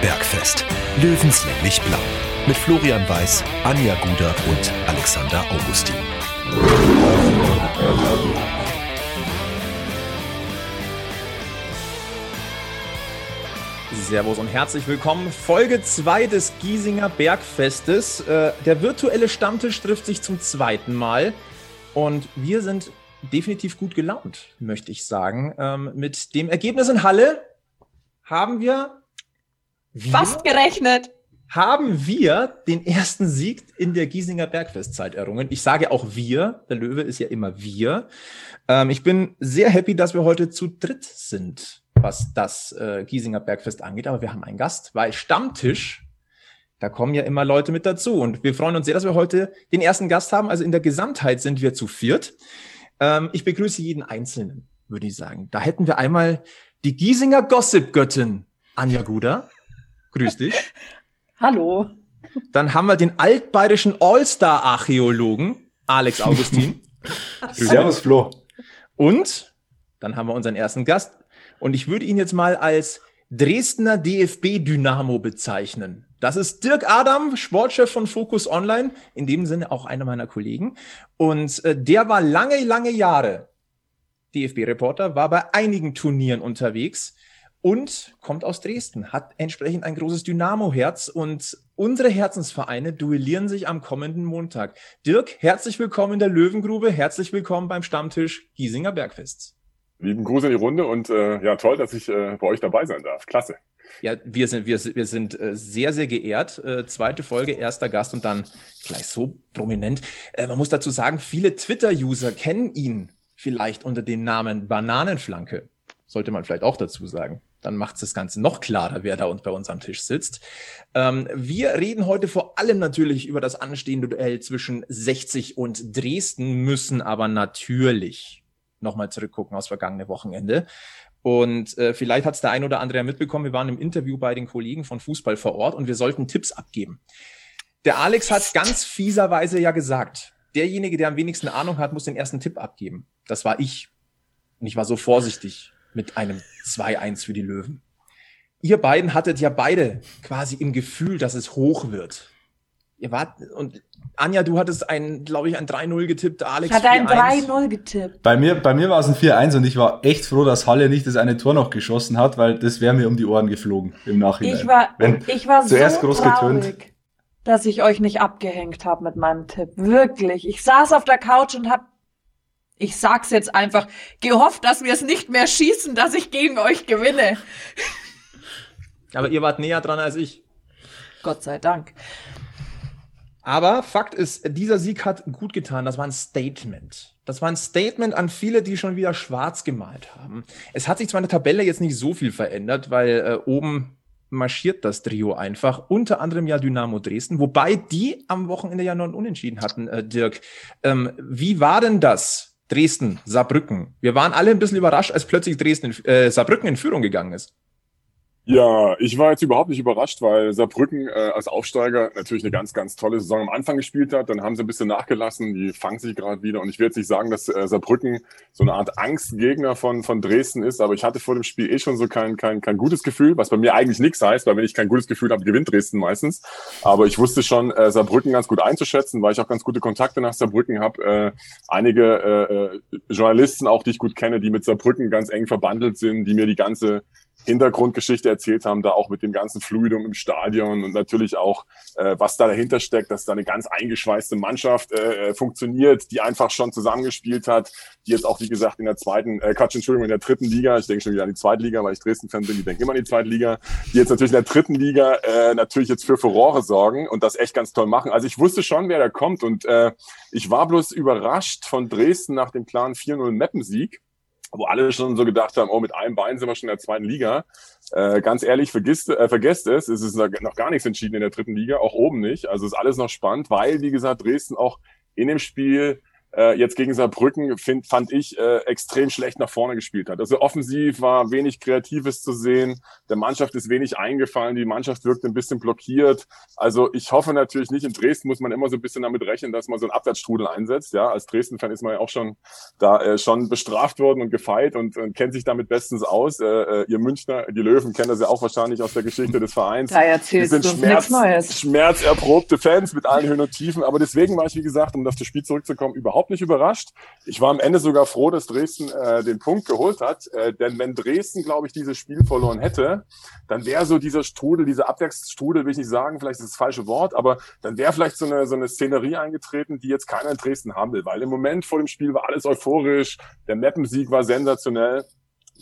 Bergfest. Löwenslänglich blau. Mit Florian Weiß, Anja Guder und Alexander Augustin. Servus und herzlich willkommen. Folge 2 des Giesinger Bergfestes. Äh, der virtuelle Stammtisch trifft sich zum zweiten Mal und wir sind definitiv gut gelaunt, möchte ich sagen. Ähm, mit dem Ergebnis in Halle haben wir, wir fast gerechnet. Haben wir den ersten Sieg in der Giesinger Bergfestzeit errungen. Ich sage auch wir, der Löwe ist ja immer wir. Ähm, ich bin sehr happy, dass wir heute zu dritt sind, was das äh, Giesinger Bergfest angeht. Aber wir haben einen Gast, weil Stammtisch, da kommen ja immer Leute mit dazu. Und wir freuen uns sehr, dass wir heute den ersten Gast haben. Also in der Gesamtheit sind wir zu viert. Ähm, ich begrüße jeden Einzelnen, würde ich sagen. Da hätten wir einmal die Giesinger Gossip-Göttin Anja Guder. Grüß dich. Hallo. Dann haben wir den altbayerischen All-Star-Archäologen Alex Augustin. Servus, Flo. Und dann haben wir unseren ersten Gast. Und ich würde ihn jetzt mal als Dresdner DFB-Dynamo bezeichnen. Das ist Dirk Adam, Sportchef von Focus Online, in dem Sinne auch einer meiner Kollegen. Und äh, der war lange, lange Jahre DFB-Reporter, war bei einigen Turnieren unterwegs und kommt aus Dresden, hat entsprechend ein großes Dynamo-Herz und unsere Herzensvereine duellieren sich am kommenden Montag. Dirk, herzlich willkommen in der Löwengrube, herzlich willkommen beim Stammtisch Giesinger Bergfests. Lieben Gruß in die Runde und äh, ja, toll, dass ich äh, bei euch dabei sein darf. Klasse. Ja, wir sind, wir, wir sind äh, sehr, sehr geehrt. Äh, zweite Folge, erster Gast und dann gleich so prominent. Äh, man muss dazu sagen, viele Twitter-User kennen ihn vielleicht unter dem Namen Bananenflanke. Sollte man vielleicht auch dazu sagen. Dann macht es das Ganze noch klarer, wer da und bei uns am Tisch sitzt. Ähm, wir reden heute vor allem natürlich über das anstehende Duell zwischen 60 und Dresden, müssen aber natürlich nochmal zurückgucken aus vergangene Wochenende. Und äh, vielleicht hat es der ein oder andere ja mitbekommen, wir waren im Interview bei den Kollegen von Fußball vor Ort und wir sollten Tipps abgeben. Der Alex hat ganz fieserweise ja gesagt, derjenige, der am wenigsten Ahnung hat, muss den ersten Tipp abgeben. Das war ich. Und ich war so vorsichtig mit einem 2-1 für die Löwen. Ihr beiden hattet ja beide quasi im Gefühl, dass es hoch wird. Ihr wart, und Anja, du hattest ein, glaube ich, ein 3-0 getippt, Alex. Hat ein 3-0 getippt. Bei mir, bei mir war es ein 4-1 und ich war echt froh, dass Halle nicht das eine Tor noch geschossen hat, weil das wäre mir um die Ohren geflogen im Nachhinein. Ich war, Wenn ich war zuerst so groß traurig, getönt. dass ich euch nicht abgehängt habe mit meinem Tipp. Wirklich. Ich saß auf der Couch und hab, ich sag's jetzt einfach, gehofft, dass wir es nicht mehr schießen, dass ich gegen euch gewinne. Aber ihr wart näher dran als ich. Gott sei Dank. Aber Fakt ist, dieser Sieg hat gut getan. Das war ein Statement. Das war ein Statement an viele, die schon wieder schwarz gemalt haben. Es hat sich zwar in der Tabelle jetzt nicht so viel verändert, weil äh, oben marschiert das Trio einfach. Unter anderem ja Dynamo Dresden, wobei die am Wochenende ja noch einen Unentschieden hatten, äh, Dirk. Ähm, wie war denn das? Dresden, Saarbrücken. Wir waren alle ein bisschen überrascht, als plötzlich Dresden, äh, Saarbrücken in Führung gegangen ist. Ja, ich war jetzt überhaupt nicht überrascht, weil Saarbrücken äh, als Aufsteiger natürlich eine ganz, ganz tolle Saison am Anfang gespielt hat. Dann haben sie ein bisschen nachgelassen, die fangen sich gerade wieder. Und ich will jetzt nicht sagen, dass äh, Saarbrücken so eine Art Angstgegner von, von Dresden ist, aber ich hatte vor dem Spiel eh schon so kein, kein, kein gutes Gefühl, was bei mir eigentlich nichts heißt, weil wenn ich kein gutes Gefühl habe, gewinnt Dresden meistens. Aber ich wusste schon, äh, Saarbrücken ganz gut einzuschätzen, weil ich auch ganz gute Kontakte nach Saarbrücken habe. Äh, einige äh, Journalisten auch, die ich gut kenne, die mit Saarbrücken ganz eng verbandelt sind, die mir die ganze Hintergrundgeschichte erzählt haben, da auch mit dem ganzen Fluidum im Stadion und natürlich auch, äh, was da dahinter steckt, dass da eine ganz eingeschweißte Mannschaft äh, funktioniert, die einfach schon zusammengespielt hat, die jetzt auch, wie gesagt, in der zweiten, äh, Quatsch, Entschuldigung, in der dritten Liga, ich denke schon wieder an die zweite Liga, weil ich Dresden-Fan bin, die denken immer an die zweite Liga, die jetzt natürlich in der dritten Liga äh, natürlich jetzt für Furore sorgen und das echt ganz toll machen. Also ich wusste schon, wer da kommt und äh, ich war bloß überrascht von Dresden nach dem klaren 4-0 Mappensieg wo alle schon so gedacht haben, oh, mit einem Bein sind wir schon in der zweiten Liga. Äh, ganz ehrlich, vergisst, äh, vergesst es, es ist noch gar nichts entschieden in der dritten Liga, auch oben nicht. Also ist alles noch spannend, weil, wie gesagt, Dresden auch in dem Spiel äh, jetzt gegen Saarbrücken find, fand ich äh, extrem schlecht nach vorne gespielt hat. Also offensiv war wenig Kreatives zu sehen, der Mannschaft ist wenig eingefallen, die Mannschaft wirkt ein bisschen blockiert. Also ich hoffe natürlich nicht, in Dresden muss man immer so ein bisschen damit rechnen, dass man so einen Abwärtsstrudel einsetzt. Ja, als Dresden-Fan ist man ja auch schon da äh, schon bestraft worden und gefeit und, und kennt sich damit bestens aus. Äh, äh, ihr Münchner, die Löwen kennen das ja auch wahrscheinlich aus der Geschichte des Vereins. Da erzählst die sind du Schmerz, Neues. schmerzerprobte Fans mit allen Höhen und Tiefen. Aber deswegen war ich, wie gesagt, um auf das Spiel zurückzukommen, überhaupt nicht überrascht. Ich war am Ende sogar froh, dass Dresden äh, den Punkt geholt hat. Äh, denn wenn Dresden, glaube ich, dieses Spiel verloren hätte, dann wäre so dieser Strudel, dieser Abwärtsstrudel, will ich nicht sagen, vielleicht ist das falsche Wort, aber dann wäre vielleicht so eine, so eine Szenerie eingetreten, die jetzt keiner in Dresden haben will. Weil im Moment vor dem Spiel war alles euphorisch, der Mappensieg war sensationell.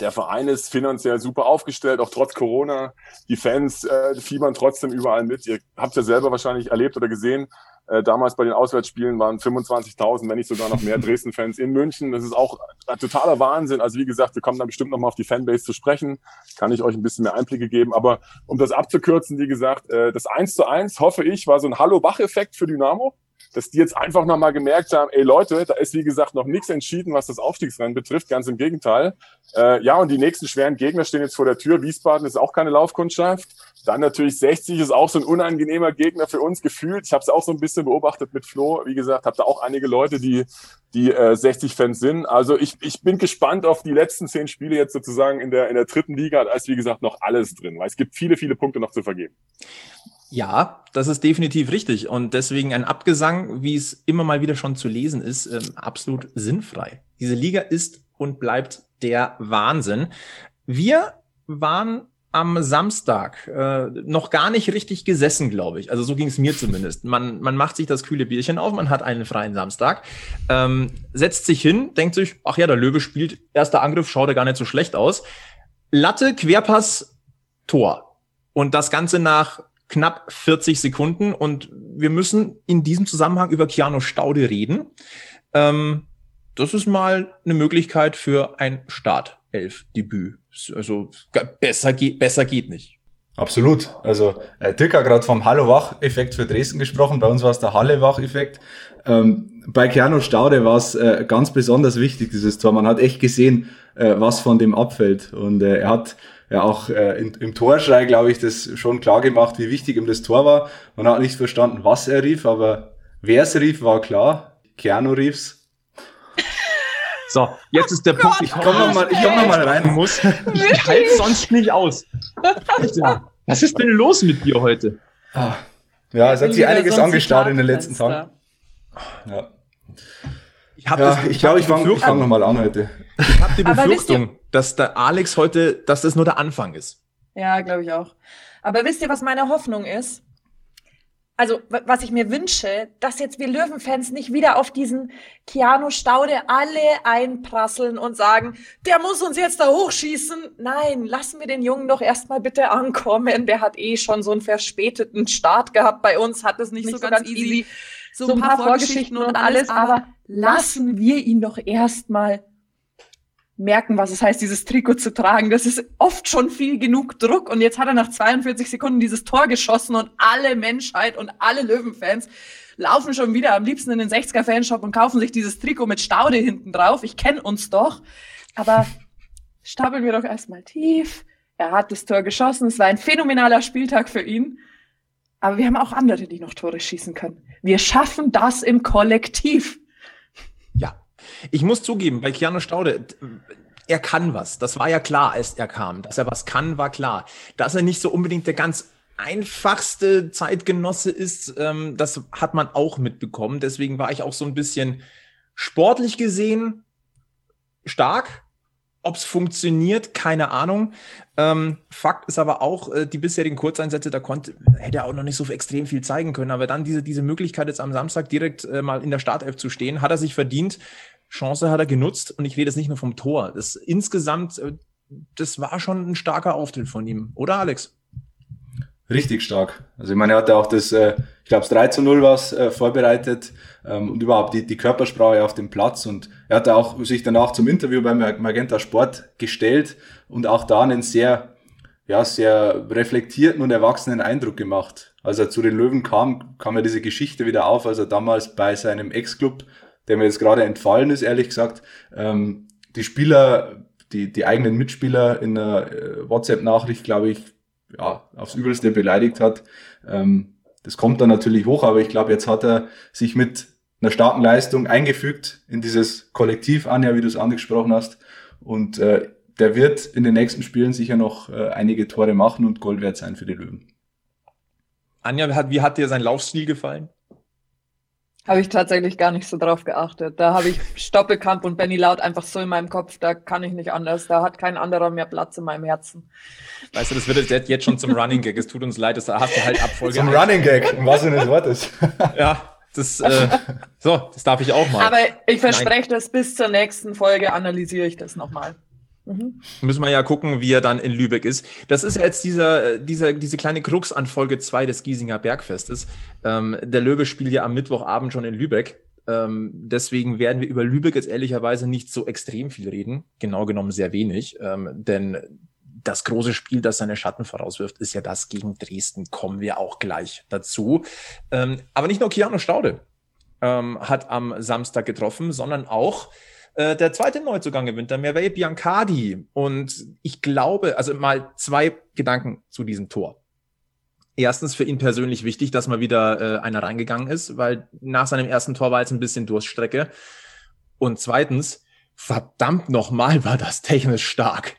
Der Verein ist finanziell super aufgestellt, auch trotz Corona. Die Fans äh, fiebern trotzdem überall mit. Ihr habt ja selber wahrscheinlich erlebt oder gesehen. Äh, damals bei den Auswärtsspielen waren 25.000, wenn nicht sogar noch mehr Dresden-Fans in München. Das ist auch ein totaler Wahnsinn. Also wie gesagt, wir kommen da bestimmt nochmal auf die Fanbase zu sprechen. Kann ich euch ein bisschen mehr Einblicke geben. Aber um das abzukürzen, wie gesagt, äh, das 1 zu 1, hoffe ich, war so ein Hallo-Wach-Effekt für Dynamo dass die jetzt einfach nochmal gemerkt haben, ey Leute, da ist wie gesagt noch nichts entschieden, was das Aufstiegsrennen betrifft, ganz im Gegenteil. Äh, ja, und die nächsten schweren Gegner stehen jetzt vor der Tür. Wiesbaden ist auch keine Laufkundschaft. Dann natürlich 60 ist auch so ein unangenehmer Gegner für uns gefühlt. Ich habe es auch so ein bisschen beobachtet mit Flo. Wie gesagt, habe da auch einige Leute, die die äh, 60-Fans sind. Also ich, ich bin gespannt auf die letzten zehn Spiele jetzt sozusagen in der in der dritten Liga. Da ist wie gesagt noch alles drin, weil es gibt viele viele Punkte noch zu vergeben. Ja, das ist definitiv richtig. Und deswegen ein Abgesang, wie es immer mal wieder schon zu lesen ist, ähm, absolut sinnfrei. Diese Liga ist und bleibt der Wahnsinn. Wir waren am Samstag äh, noch gar nicht richtig gesessen, glaube ich. Also so ging es mir zumindest. Man, man macht sich das kühle Bierchen auf, man hat einen freien Samstag, ähm, setzt sich hin, denkt sich, ach ja, der Löwe spielt, erster Angriff, schaut er gar nicht so schlecht aus. Latte, Querpass, Tor. Und das Ganze nach knapp 40 Sekunden und wir müssen in diesem Zusammenhang über Keanu Staude reden. Ähm, das ist mal eine Möglichkeit für ein Startelf-Debüt. Also besser geht, besser geht nicht. Absolut. Also äh, Dirk hat gerade vom Hallo-Wach-Effekt für Dresden gesprochen. Bei uns war es der Halle-Wach-Effekt. Ähm, bei Keanu Staude war es äh, ganz besonders wichtig, dieses Tor. Man hat echt gesehen, äh, was von dem abfällt. Und äh, er hat ja auch äh, in, im Torschrei, glaube ich, das schon klar gemacht, wie wichtig ihm das Tor war. Man hat nicht verstanden, was er rief, aber wer es rief, war klar. Keanu rief's. So, jetzt ist der oh Punkt. Ich komme noch mal, ich komm noch mal rein. Muss. Ich halte sonst nicht aus. Alter, was ist denn los mit dir heute? Ah, ja, es hat sich einiges angestaut in den letzten Tagen. Ja. Ich, hab ja, das, ich glaube, ich fange fang noch mal an heute. Ich habe die Befürchtung, dass der Alex heute, dass das nur der Anfang ist. Ja, glaube ich auch. Aber wisst ihr, was meine Hoffnung ist? Also, was ich mir wünsche, dass jetzt wir Löwenfans nicht wieder auf diesen Keanu Staude alle einprasseln und sagen, der muss uns jetzt da hochschießen. Nein, lassen wir den Jungen doch erstmal bitte ankommen. Der hat eh schon so einen verspäteten Start gehabt bei uns, hat es nicht, nicht so, ganz, ganz easy. So, so ein paar, paar Vorgeschichten und alles, aber lassen wir ihn doch erstmal merken, was es heißt, dieses Trikot zu tragen. Das ist oft schon viel genug Druck. Und jetzt hat er nach 42 Sekunden dieses Tor geschossen und alle Menschheit und alle Löwenfans laufen schon wieder am liebsten in den 60er Fanshop und kaufen sich dieses Trikot mit Staude hinten drauf. Ich kenne uns doch. Aber stapeln wir doch erstmal tief. Er hat das Tor geschossen. Es war ein phänomenaler Spieltag für ihn. Aber wir haben auch andere, die noch Tore schießen können. Wir schaffen das im Kollektiv. Ich muss zugeben, bei Keanu Staude, er kann was. Das war ja klar, als er kam. Dass er was kann, war klar. Dass er nicht so unbedingt der ganz einfachste Zeitgenosse ist, ähm, das hat man auch mitbekommen. Deswegen war ich auch so ein bisschen sportlich gesehen stark, ob es funktioniert, keine Ahnung. Ähm, Fakt ist aber auch, äh, die bisherigen Kurzeinsätze, da konnte, hätte er auch noch nicht so extrem viel zeigen können. Aber dann diese, diese Möglichkeit, jetzt am Samstag direkt äh, mal in der Startelf zu stehen, hat er sich verdient. Chance hat er genutzt und ich rede jetzt nicht nur vom Tor. Das insgesamt, äh, das war schon ein starker Auftritt von ihm, oder Alex? Richtig stark. Also ich meine, er hatte auch das, äh, ich glaube, das 3 zu 0 was äh, vorbereitet ähm, und überhaupt die, die Körpersprache auf dem Platz und er hatte auch sich danach zum Interview beim Magenta Sport gestellt und auch da einen sehr, ja, sehr reflektierten und erwachsenen Eindruck gemacht. Als er zu den Löwen kam, kam ja diese Geschichte wieder auf, als er damals bei seinem Ex-Club der mir jetzt gerade entfallen ist, ehrlich gesagt. Ähm, die Spieler, die, die eigenen Mitspieler in einer äh, WhatsApp-Nachricht, glaube ich, ja, aufs Übelste beleidigt hat. Ähm, das kommt dann natürlich hoch, aber ich glaube, jetzt hat er sich mit einer starken Leistung eingefügt in dieses Kollektiv, Anja, wie du es angesprochen hast. Und äh, der wird in den nächsten Spielen sicher noch äh, einige Tore machen und Gold wert sein für die Löwen. Anja, wie hat dir sein Laufstil gefallen? Habe ich tatsächlich gar nicht so drauf geachtet. Da habe ich Stoppelkamp und Benny Laut einfach so in meinem Kopf, da kann ich nicht anders. Da hat kein anderer mehr Platz in meinem Herzen. Weißt du, das wird jetzt schon zum Running Gag. Es tut uns leid, das hast du halt Abfolge. Zum Running Gag, im wahrsten Sinne des Wortes. ja, das, äh, so, das darf ich auch mal. Aber ich verspreche das bis zur nächsten Folge analysiere ich das nochmal. Mhm. Müssen wir ja gucken, wie er dann in Lübeck ist. Das ist jetzt dieser, dieser, diese kleine Krux an Folge 2 des Giesinger Bergfestes. Ähm, der Löwe spielt ja am Mittwochabend schon in Lübeck. Ähm, deswegen werden wir über Lübeck jetzt ehrlicherweise nicht so extrem viel reden. Genau genommen sehr wenig. Ähm, denn das große Spiel, das seine Schatten vorauswirft, ist ja das gegen Dresden. Kommen wir auch gleich dazu. Ähm, aber nicht nur Keanu Staude ähm, hat am Samstag getroffen, sondern auch äh, der zweite Neuzugang gewinnt dann Merveille Biancardi. Und ich glaube, also mal zwei Gedanken zu diesem Tor. Erstens für ihn persönlich wichtig, dass mal wieder äh, einer reingegangen ist, weil nach seinem ersten Tor war jetzt ein bisschen Durststrecke. Und zweitens, verdammt nochmal, war das technisch stark.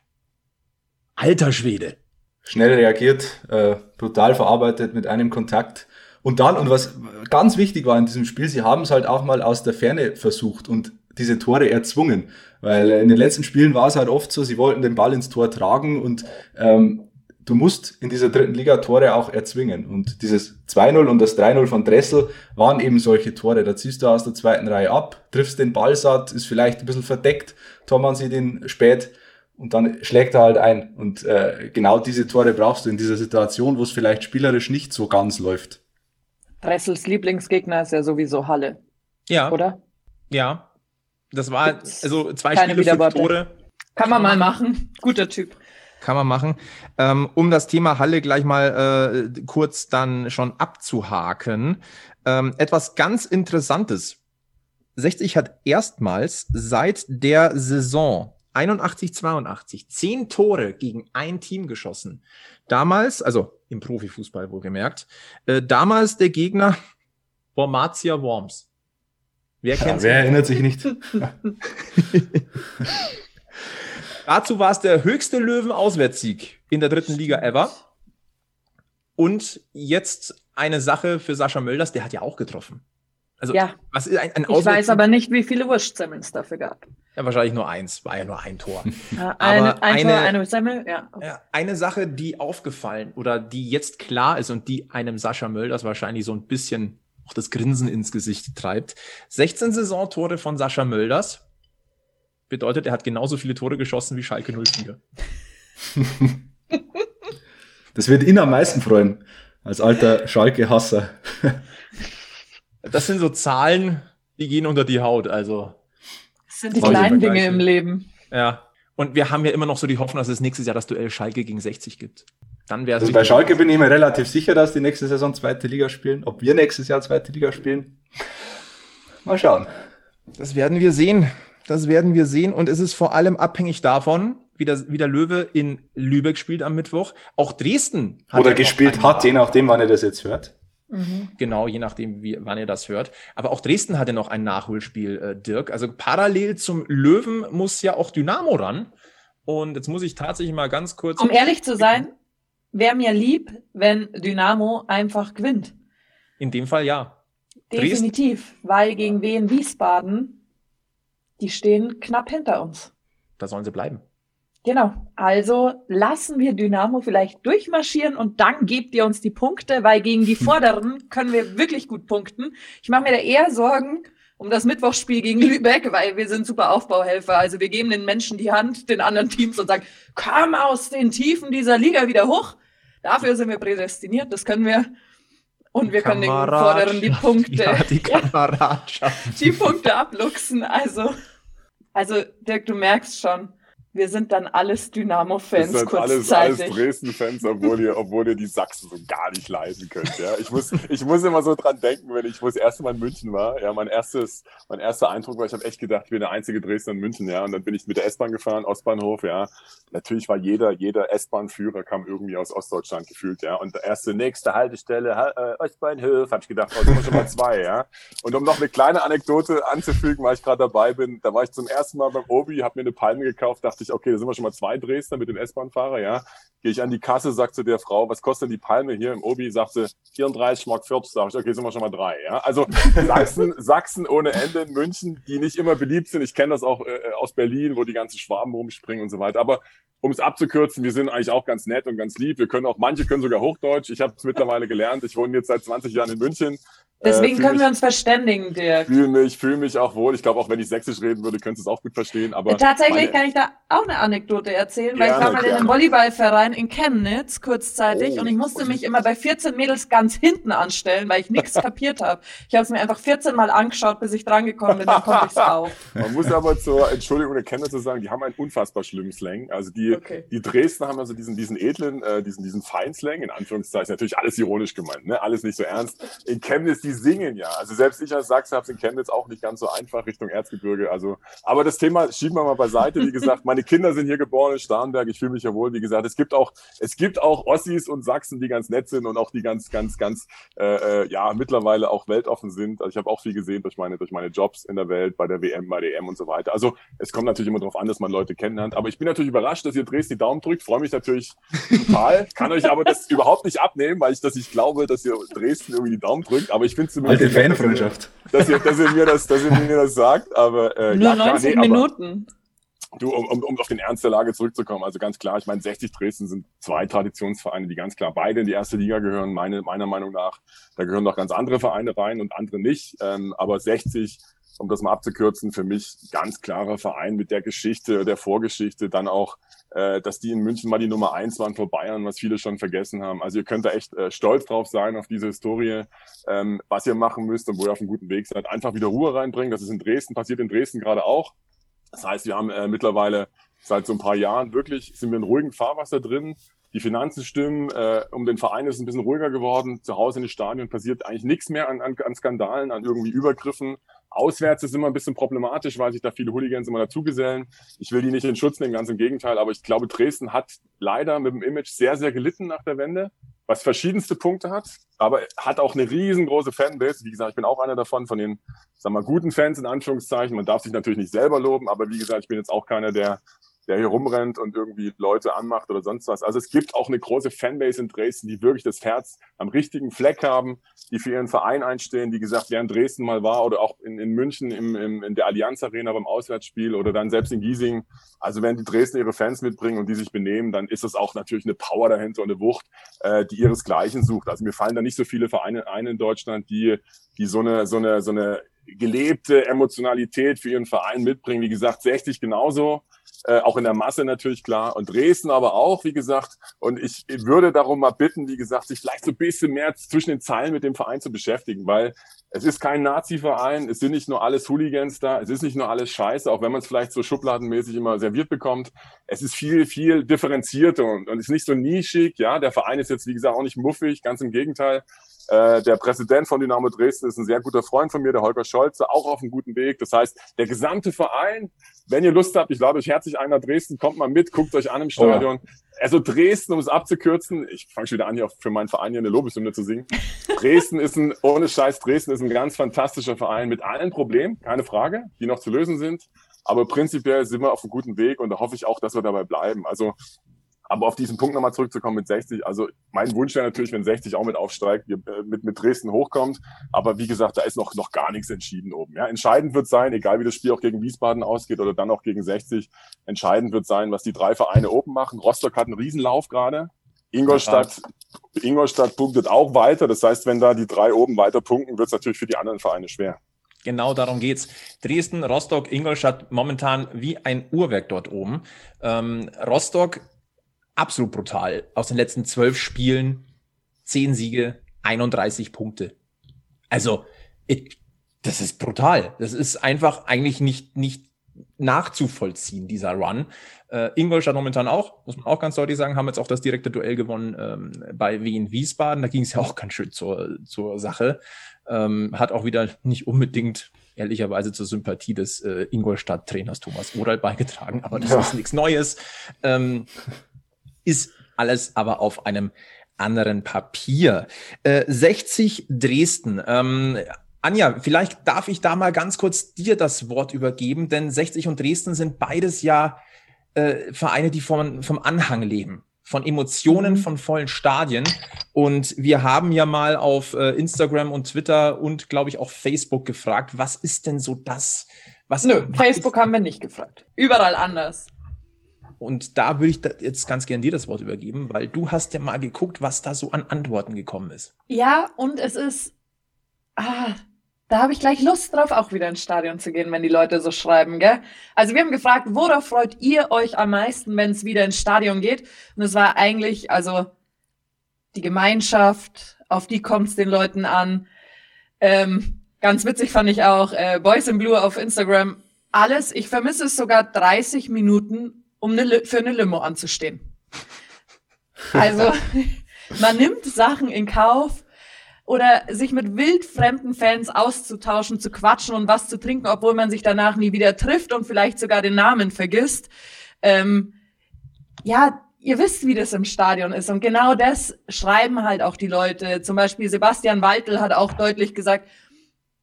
Alter Schwede. Schnell reagiert, äh, brutal verarbeitet mit einem Kontakt. Und dann, und was ganz wichtig war in diesem Spiel, sie haben es halt auch mal aus der Ferne versucht. Und diese Tore erzwungen. Weil in den letzten Spielen war es halt oft so, sie wollten den Ball ins Tor tragen und ähm, du musst in dieser dritten Liga Tore auch erzwingen. Und dieses 2-0 und das 3-0 von Dressel waren eben solche Tore. Da ziehst du aus der zweiten Reihe ab, triffst den Ball satt, ist vielleicht ein bisschen verdeckt, Tormann sieht ihn spät und dann schlägt er halt ein. Und äh, genau diese Tore brauchst du in dieser Situation, wo es vielleicht spielerisch nicht so ganz läuft. Dressels Lieblingsgegner ist ja sowieso Halle. Ja. Oder? Ja. Das war also zwei Spiele, fünf Tore. Kann man mal machen. Guter Typ. Kann man machen. Ähm, um das Thema Halle gleich mal äh, kurz dann schon abzuhaken. Ähm, etwas ganz Interessantes. 60 hat erstmals seit der Saison 81, 82 zehn Tore gegen ein Team geschossen. Damals, also im Profifußball wohlgemerkt, äh, damals der Gegner Bormatia Worms. Wer kennt ja, Wer erinnert sich nicht? Dazu war es der höchste Löwen-Auswärtssieg in der dritten Liga ever. Und jetzt eine Sache für Sascha Mölders, der hat ja auch getroffen. Also, ja. was ist ein, ein Ich weiß aber nicht, wie viele Wurstsemmeln es dafür gab. Ja, wahrscheinlich nur eins, war ja nur ein Tor. Ja, eine, ein eine, Tor, eine Semmel, ja. Eine Sache, die aufgefallen oder die jetzt klar ist und die einem Sascha Mölders wahrscheinlich so ein bisschen auch das Grinsen ins Gesicht treibt. 16 Saisontore von Sascha Mölders. Bedeutet, er hat genauso viele Tore geschossen wie Schalke 04. das wird ihn am meisten freuen, als alter Schalke-Hasser. das sind so Zahlen, die gehen unter die Haut, also. Das sind die kleinen Dinge im Leben. Ja. Und wir haben ja immer noch so die Hoffnung, dass es nächstes Jahr das Duell Schalke gegen 60 gibt. Dann wäre also bei Schalke bin ich mir relativ sicher, dass die nächste Saison zweite Liga spielen. Ob wir nächstes Jahr zweite Liga spielen, mal schauen. Das werden wir sehen. Das werden wir sehen. Und es ist vor allem abhängig davon, wie der, wie der Löwe in Lübeck spielt am Mittwoch. Auch Dresden hat Oder gespielt hat, je nachdem, wann ihr das jetzt hört. Mhm. Genau, je nachdem, wie, wann ihr das hört. Aber auch Dresden hatte noch ein Nachholspiel, äh, Dirk. Also parallel zum Löwen muss ja auch Dynamo ran. Und jetzt muss ich tatsächlich mal ganz kurz. Um ehrlich zu sein, wäre mir lieb, wenn Dynamo einfach gewinnt. In dem Fall ja. Definitiv, Dresden. weil gegen Wien Wiesbaden, die stehen knapp hinter uns. Da sollen sie bleiben. Genau. Also lassen wir Dynamo vielleicht durchmarschieren und dann gebt ihr uns die Punkte, weil gegen die Vorderen können wir wirklich gut punkten. Ich mache mir da eher Sorgen um das Mittwochsspiel gegen Lübeck, weil wir sind super Aufbauhelfer. Also wir geben den Menschen die Hand, den anderen Teams und sagen, komm aus den Tiefen dieser Liga wieder hoch. Dafür sind wir prädestiniert, das können wir. Und wir können den Vorderen die Punkte, ja, die, Kameradschaft. die Punkte abluchsen. Also, also Dirk, du merkst schon, wir sind dann alles Dynamo-Fans halt kurzzeitig. Alles, alles Dresden-Fans, obwohl ihr, obwohl ihr die Sachsen so gar nicht leiden könnt. Ja, ich muss, ich muss immer so dran denken, wenn ich, wo das erste Mal in München war. Ja, mein erstes, mein erster Eindruck war, ich habe echt gedacht, ich bin der einzige Dresdner in München. Ja, und dann bin ich mit der S-Bahn gefahren, Ostbahnhof. Ja, natürlich war jeder, jeder S-Bahn-Führer kam irgendwie aus Ostdeutschland gefühlt. Ja, und der erste nächste Haltestelle äh, Ostbahnhof, habe ich gedacht, oh, sind schon mal zwei. Ja, und um noch eine kleine Anekdote anzufügen, weil ich gerade dabei bin, da war ich zum ersten Mal beim Obi, habe mir eine Palme gekauft, dachte ich, okay, da sind wir schon mal zwei Dresdner mit dem S-Bahn-Fahrer, ja. Gehe ich an die Kasse, sagt zu der Frau, was kostet die Palme hier im Obi? Sagt sie, 34 Mark 40. Sag ich, okay, sind wir schon mal drei, ja. Also Sachsen, Sachsen ohne Ende in München, die nicht immer beliebt sind. Ich kenne das auch äh, aus Berlin, wo die ganzen Schwaben rumspringen und so weiter. Aber um es abzukürzen, wir sind eigentlich auch ganz nett und ganz lieb. Wir können auch, manche können sogar Hochdeutsch. Ich habe es mittlerweile gelernt. Ich wohne jetzt seit 20 Jahren in München. Deswegen äh, können mich, wir uns verständigen, Dirk. Fühle mich, fühle mich auch wohl. Ich glaube, auch wenn ich Sächsisch reden würde, könntest du es auch gut verstehen. Aber äh, Tatsächlich meine, kann ich da auch eine Anekdote erzählen, weil ich war mal gerne. in einem Volleyballverein in Chemnitz kurzzeitig oh, und ich musste mich immer bei 14 Mädels ganz hinten anstellen, weil ich nichts kapiert habe. Ich habe es mir einfach 14 Mal angeschaut, bis ich drangekommen bin, dann konnte ich es auch. Man muss aber zur Entschuldigung der Chemnitzer sagen, die haben einen unfassbar schlimmen Slang. Also die, okay. die Dresdner haben also diesen, diesen edlen, äh, diesen, diesen Feinslang, in Anführungszeichen, natürlich alles ironisch gemeint, ne? alles nicht so ernst. In Chemnitz, die singen ja. Also selbst ich als Sachse habe es in Chemnitz auch nicht ganz so einfach Richtung Erzgebirge. Also, aber das Thema schieben wir mal beiseite. Wie gesagt, meine Kinder sind hier geboren in Starnberg. Ich fühle mich ja wohl. Wie gesagt, es gibt auch, es gibt auch Ossis und Sachsen, die ganz nett sind und auch die ganz, ganz, ganz, äh, äh ja, mittlerweile auch weltoffen sind. Also ich habe auch viel gesehen durch meine, durch meine Jobs in der Welt, bei der WM, bei der EM und so weiter. Also es kommt natürlich immer darauf an, dass man Leute kennenlernt. Aber ich bin natürlich überrascht, dass ihr Dresden die Daumen drückt. Freue mich natürlich total. Kann euch aber das überhaupt nicht abnehmen, weil ich, dass ich glaube, dass ihr Dresden irgendwie die Daumen drückt. Aber ich finde zumindest. Alte Fanfreundschaft. Dass ihr, dass ihr mir das, dass ihr mir das sagt. Aber äh, nur ja, klar, 90 nee, Minuten. Du, um, um, auf den Ernst der Lage zurückzukommen, also ganz klar, ich meine, 60 Dresden sind zwei Traditionsvereine, die ganz klar beide in die erste Liga gehören, meine, meiner Meinung nach. Da gehören noch ganz andere Vereine rein und andere nicht. Ähm, aber 60, um das mal abzukürzen, für mich ganz klarer Verein mit der Geschichte, der Vorgeschichte, dann auch, äh, dass die in München mal die Nummer eins waren vor Bayern, was viele schon vergessen haben. Also ihr könnt da echt äh, stolz drauf sein, auf diese Historie, ähm, was ihr machen müsst und wo ihr auf einem guten Weg seid. Einfach wieder Ruhe reinbringen. Das ist in Dresden, passiert in Dresden gerade auch. Das heißt, wir haben äh, mittlerweile seit so ein paar Jahren wirklich, sind wir in ruhigen Fahrwasser drin. Die Finanzen stimmen, äh, um den Verein ist es ein bisschen ruhiger geworden. Zu Hause in den Stadien passiert eigentlich nichts mehr an, an, an Skandalen, an irgendwie Übergriffen. Auswärts ist immer ein bisschen problematisch, weil sich da viele Hooligans immer dazugesellen. Ich will die nicht in Schutz nehmen, ganz im Gegenteil. Aber ich glaube, Dresden hat leider mit dem Image sehr, sehr gelitten nach der Wende, was verschiedenste Punkte hat, aber hat auch eine riesengroße Fanbase. Wie gesagt, ich bin auch einer davon, von den, sag mal, guten Fans in Anführungszeichen. Man darf sich natürlich nicht selber loben, aber wie gesagt, ich bin jetzt auch keiner, der der hier rumrennt und irgendwie Leute anmacht oder sonst was. Also es gibt auch eine große Fanbase in Dresden, die wirklich das Herz am richtigen Fleck haben, die für ihren Verein einstehen, die gesagt, wer in Dresden mal war oder auch in, in München im, im, in der Allianz Arena beim Auswärtsspiel oder dann selbst in Giesing. Also wenn die Dresden ihre Fans mitbringen und die sich benehmen, dann ist das auch natürlich eine Power dahinter und eine Wucht, äh, die ihresgleichen sucht. Also mir fallen da nicht so viele Vereine ein in Deutschland, die, die so eine, so eine, so eine gelebte Emotionalität für ihren Verein mitbringen. Wie gesagt, 60 genauso äh, auch in der Masse natürlich klar. Und Dresden aber auch, wie gesagt. Und ich würde darum mal bitten, wie gesagt, sich vielleicht so ein bisschen mehr zwischen den Zeilen mit dem Verein zu beschäftigen, weil es ist kein Nazi-Verein, es sind nicht nur alles Hooligans da, es ist nicht nur alles Scheiße, auch wenn man es vielleicht so schubladenmäßig immer serviert bekommt. Es ist viel, viel differenzierter und, und ist nicht so nischig. Ja, der Verein ist jetzt, wie gesagt, auch nicht muffig, ganz im Gegenteil. Äh, der Präsident von Dynamo Dresden ist ein sehr guter Freund von mir, der Holger Scholze, auch auf einem guten Weg. Das heißt, der gesamte Verein, wenn ihr Lust habt, ich lade euch herzlich ein nach Dresden, kommt mal mit, guckt euch an im Stadion. Oh. Also Dresden, um es abzukürzen, ich fange schon wieder an, hier für meinen Verein hier eine Lobeshymne zu singen. Dresden ist ein, ohne Scheiß, Dresden ist ein ganz fantastischer Verein mit allen Problemen, keine Frage, die noch zu lösen sind. Aber prinzipiell sind wir auf einem guten Weg und da hoffe ich auch, dass wir dabei bleiben. Also aber auf diesen Punkt nochmal zurückzukommen mit 60, also mein Wunsch wäre natürlich, wenn 60 auch mit aufsteigt, äh, mit, mit Dresden hochkommt. Aber wie gesagt, da ist noch, noch gar nichts entschieden oben. Ja, entscheidend wird sein, egal wie das Spiel auch gegen Wiesbaden ausgeht oder dann auch gegen 60, entscheidend wird sein, was die drei Vereine oben machen. Rostock hat einen Riesenlauf gerade. Ingolstadt, Ingolstadt punktet auch weiter. Das heißt, wenn da die drei oben weiter punkten, wird es natürlich für die anderen Vereine schwer. Genau darum geht's. Dresden, Rostock, Ingolstadt momentan wie ein Uhrwerk dort oben. Ähm, Rostock absolut brutal. Aus den letzten zwölf Spielen zehn Siege, 31 Punkte. Also, it, das ist brutal. Das ist einfach eigentlich nicht, nicht nachzuvollziehen, dieser Run. Äh, Ingolstadt momentan auch, muss man auch ganz deutlich sagen, haben jetzt auch das direkte Duell gewonnen ähm, bei Wien Wiesbaden. Da ging es ja auch ganz schön zur, zur Sache. Ähm, hat auch wieder nicht unbedingt ehrlicherweise zur Sympathie des äh, Ingolstadt-Trainers Thomas Oral beigetragen, aber das ja. ist nichts Neues. Ähm, ist alles aber auf einem anderen Papier. Äh, 60 Dresden. Ähm, Anja, vielleicht darf ich da mal ganz kurz dir das Wort übergeben, denn 60 und Dresden sind beides ja äh, Vereine, die vom, vom Anhang leben, von Emotionen, mhm. von vollen Stadien. Und wir haben ja mal auf äh, Instagram und Twitter und glaube ich auch Facebook gefragt, was ist denn so das? Was Nö, Facebook haben wir nicht gefragt. Überall anders. Und da würde ich jetzt ganz gern dir das Wort übergeben, weil du hast ja mal geguckt, was da so an Antworten gekommen ist. Ja, und es ist, ah, da habe ich gleich Lust drauf, auch wieder ins Stadion zu gehen, wenn die Leute so schreiben, gell? Also wir haben gefragt, worauf freut ihr euch am meisten, wenn es wieder ins Stadion geht? Und es war eigentlich, also die Gemeinschaft, auf die kommt es den Leuten an. Ähm, ganz witzig fand ich auch äh, Boys in Blue auf Instagram. Alles, ich vermisse es sogar 30 Minuten, um eine, für eine Limo anzustehen. Also man nimmt Sachen in Kauf, oder sich mit wildfremden Fans auszutauschen, zu quatschen und was zu trinken, obwohl man sich danach nie wieder trifft und vielleicht sogar den Namen vergisst. Ähm, ja, ihr wisst, wie das im Stadion ist. Und genau das schreiben halt auch die Leute. Zum Beispiel Sebastian Waltel hat auch deutlich gesagt,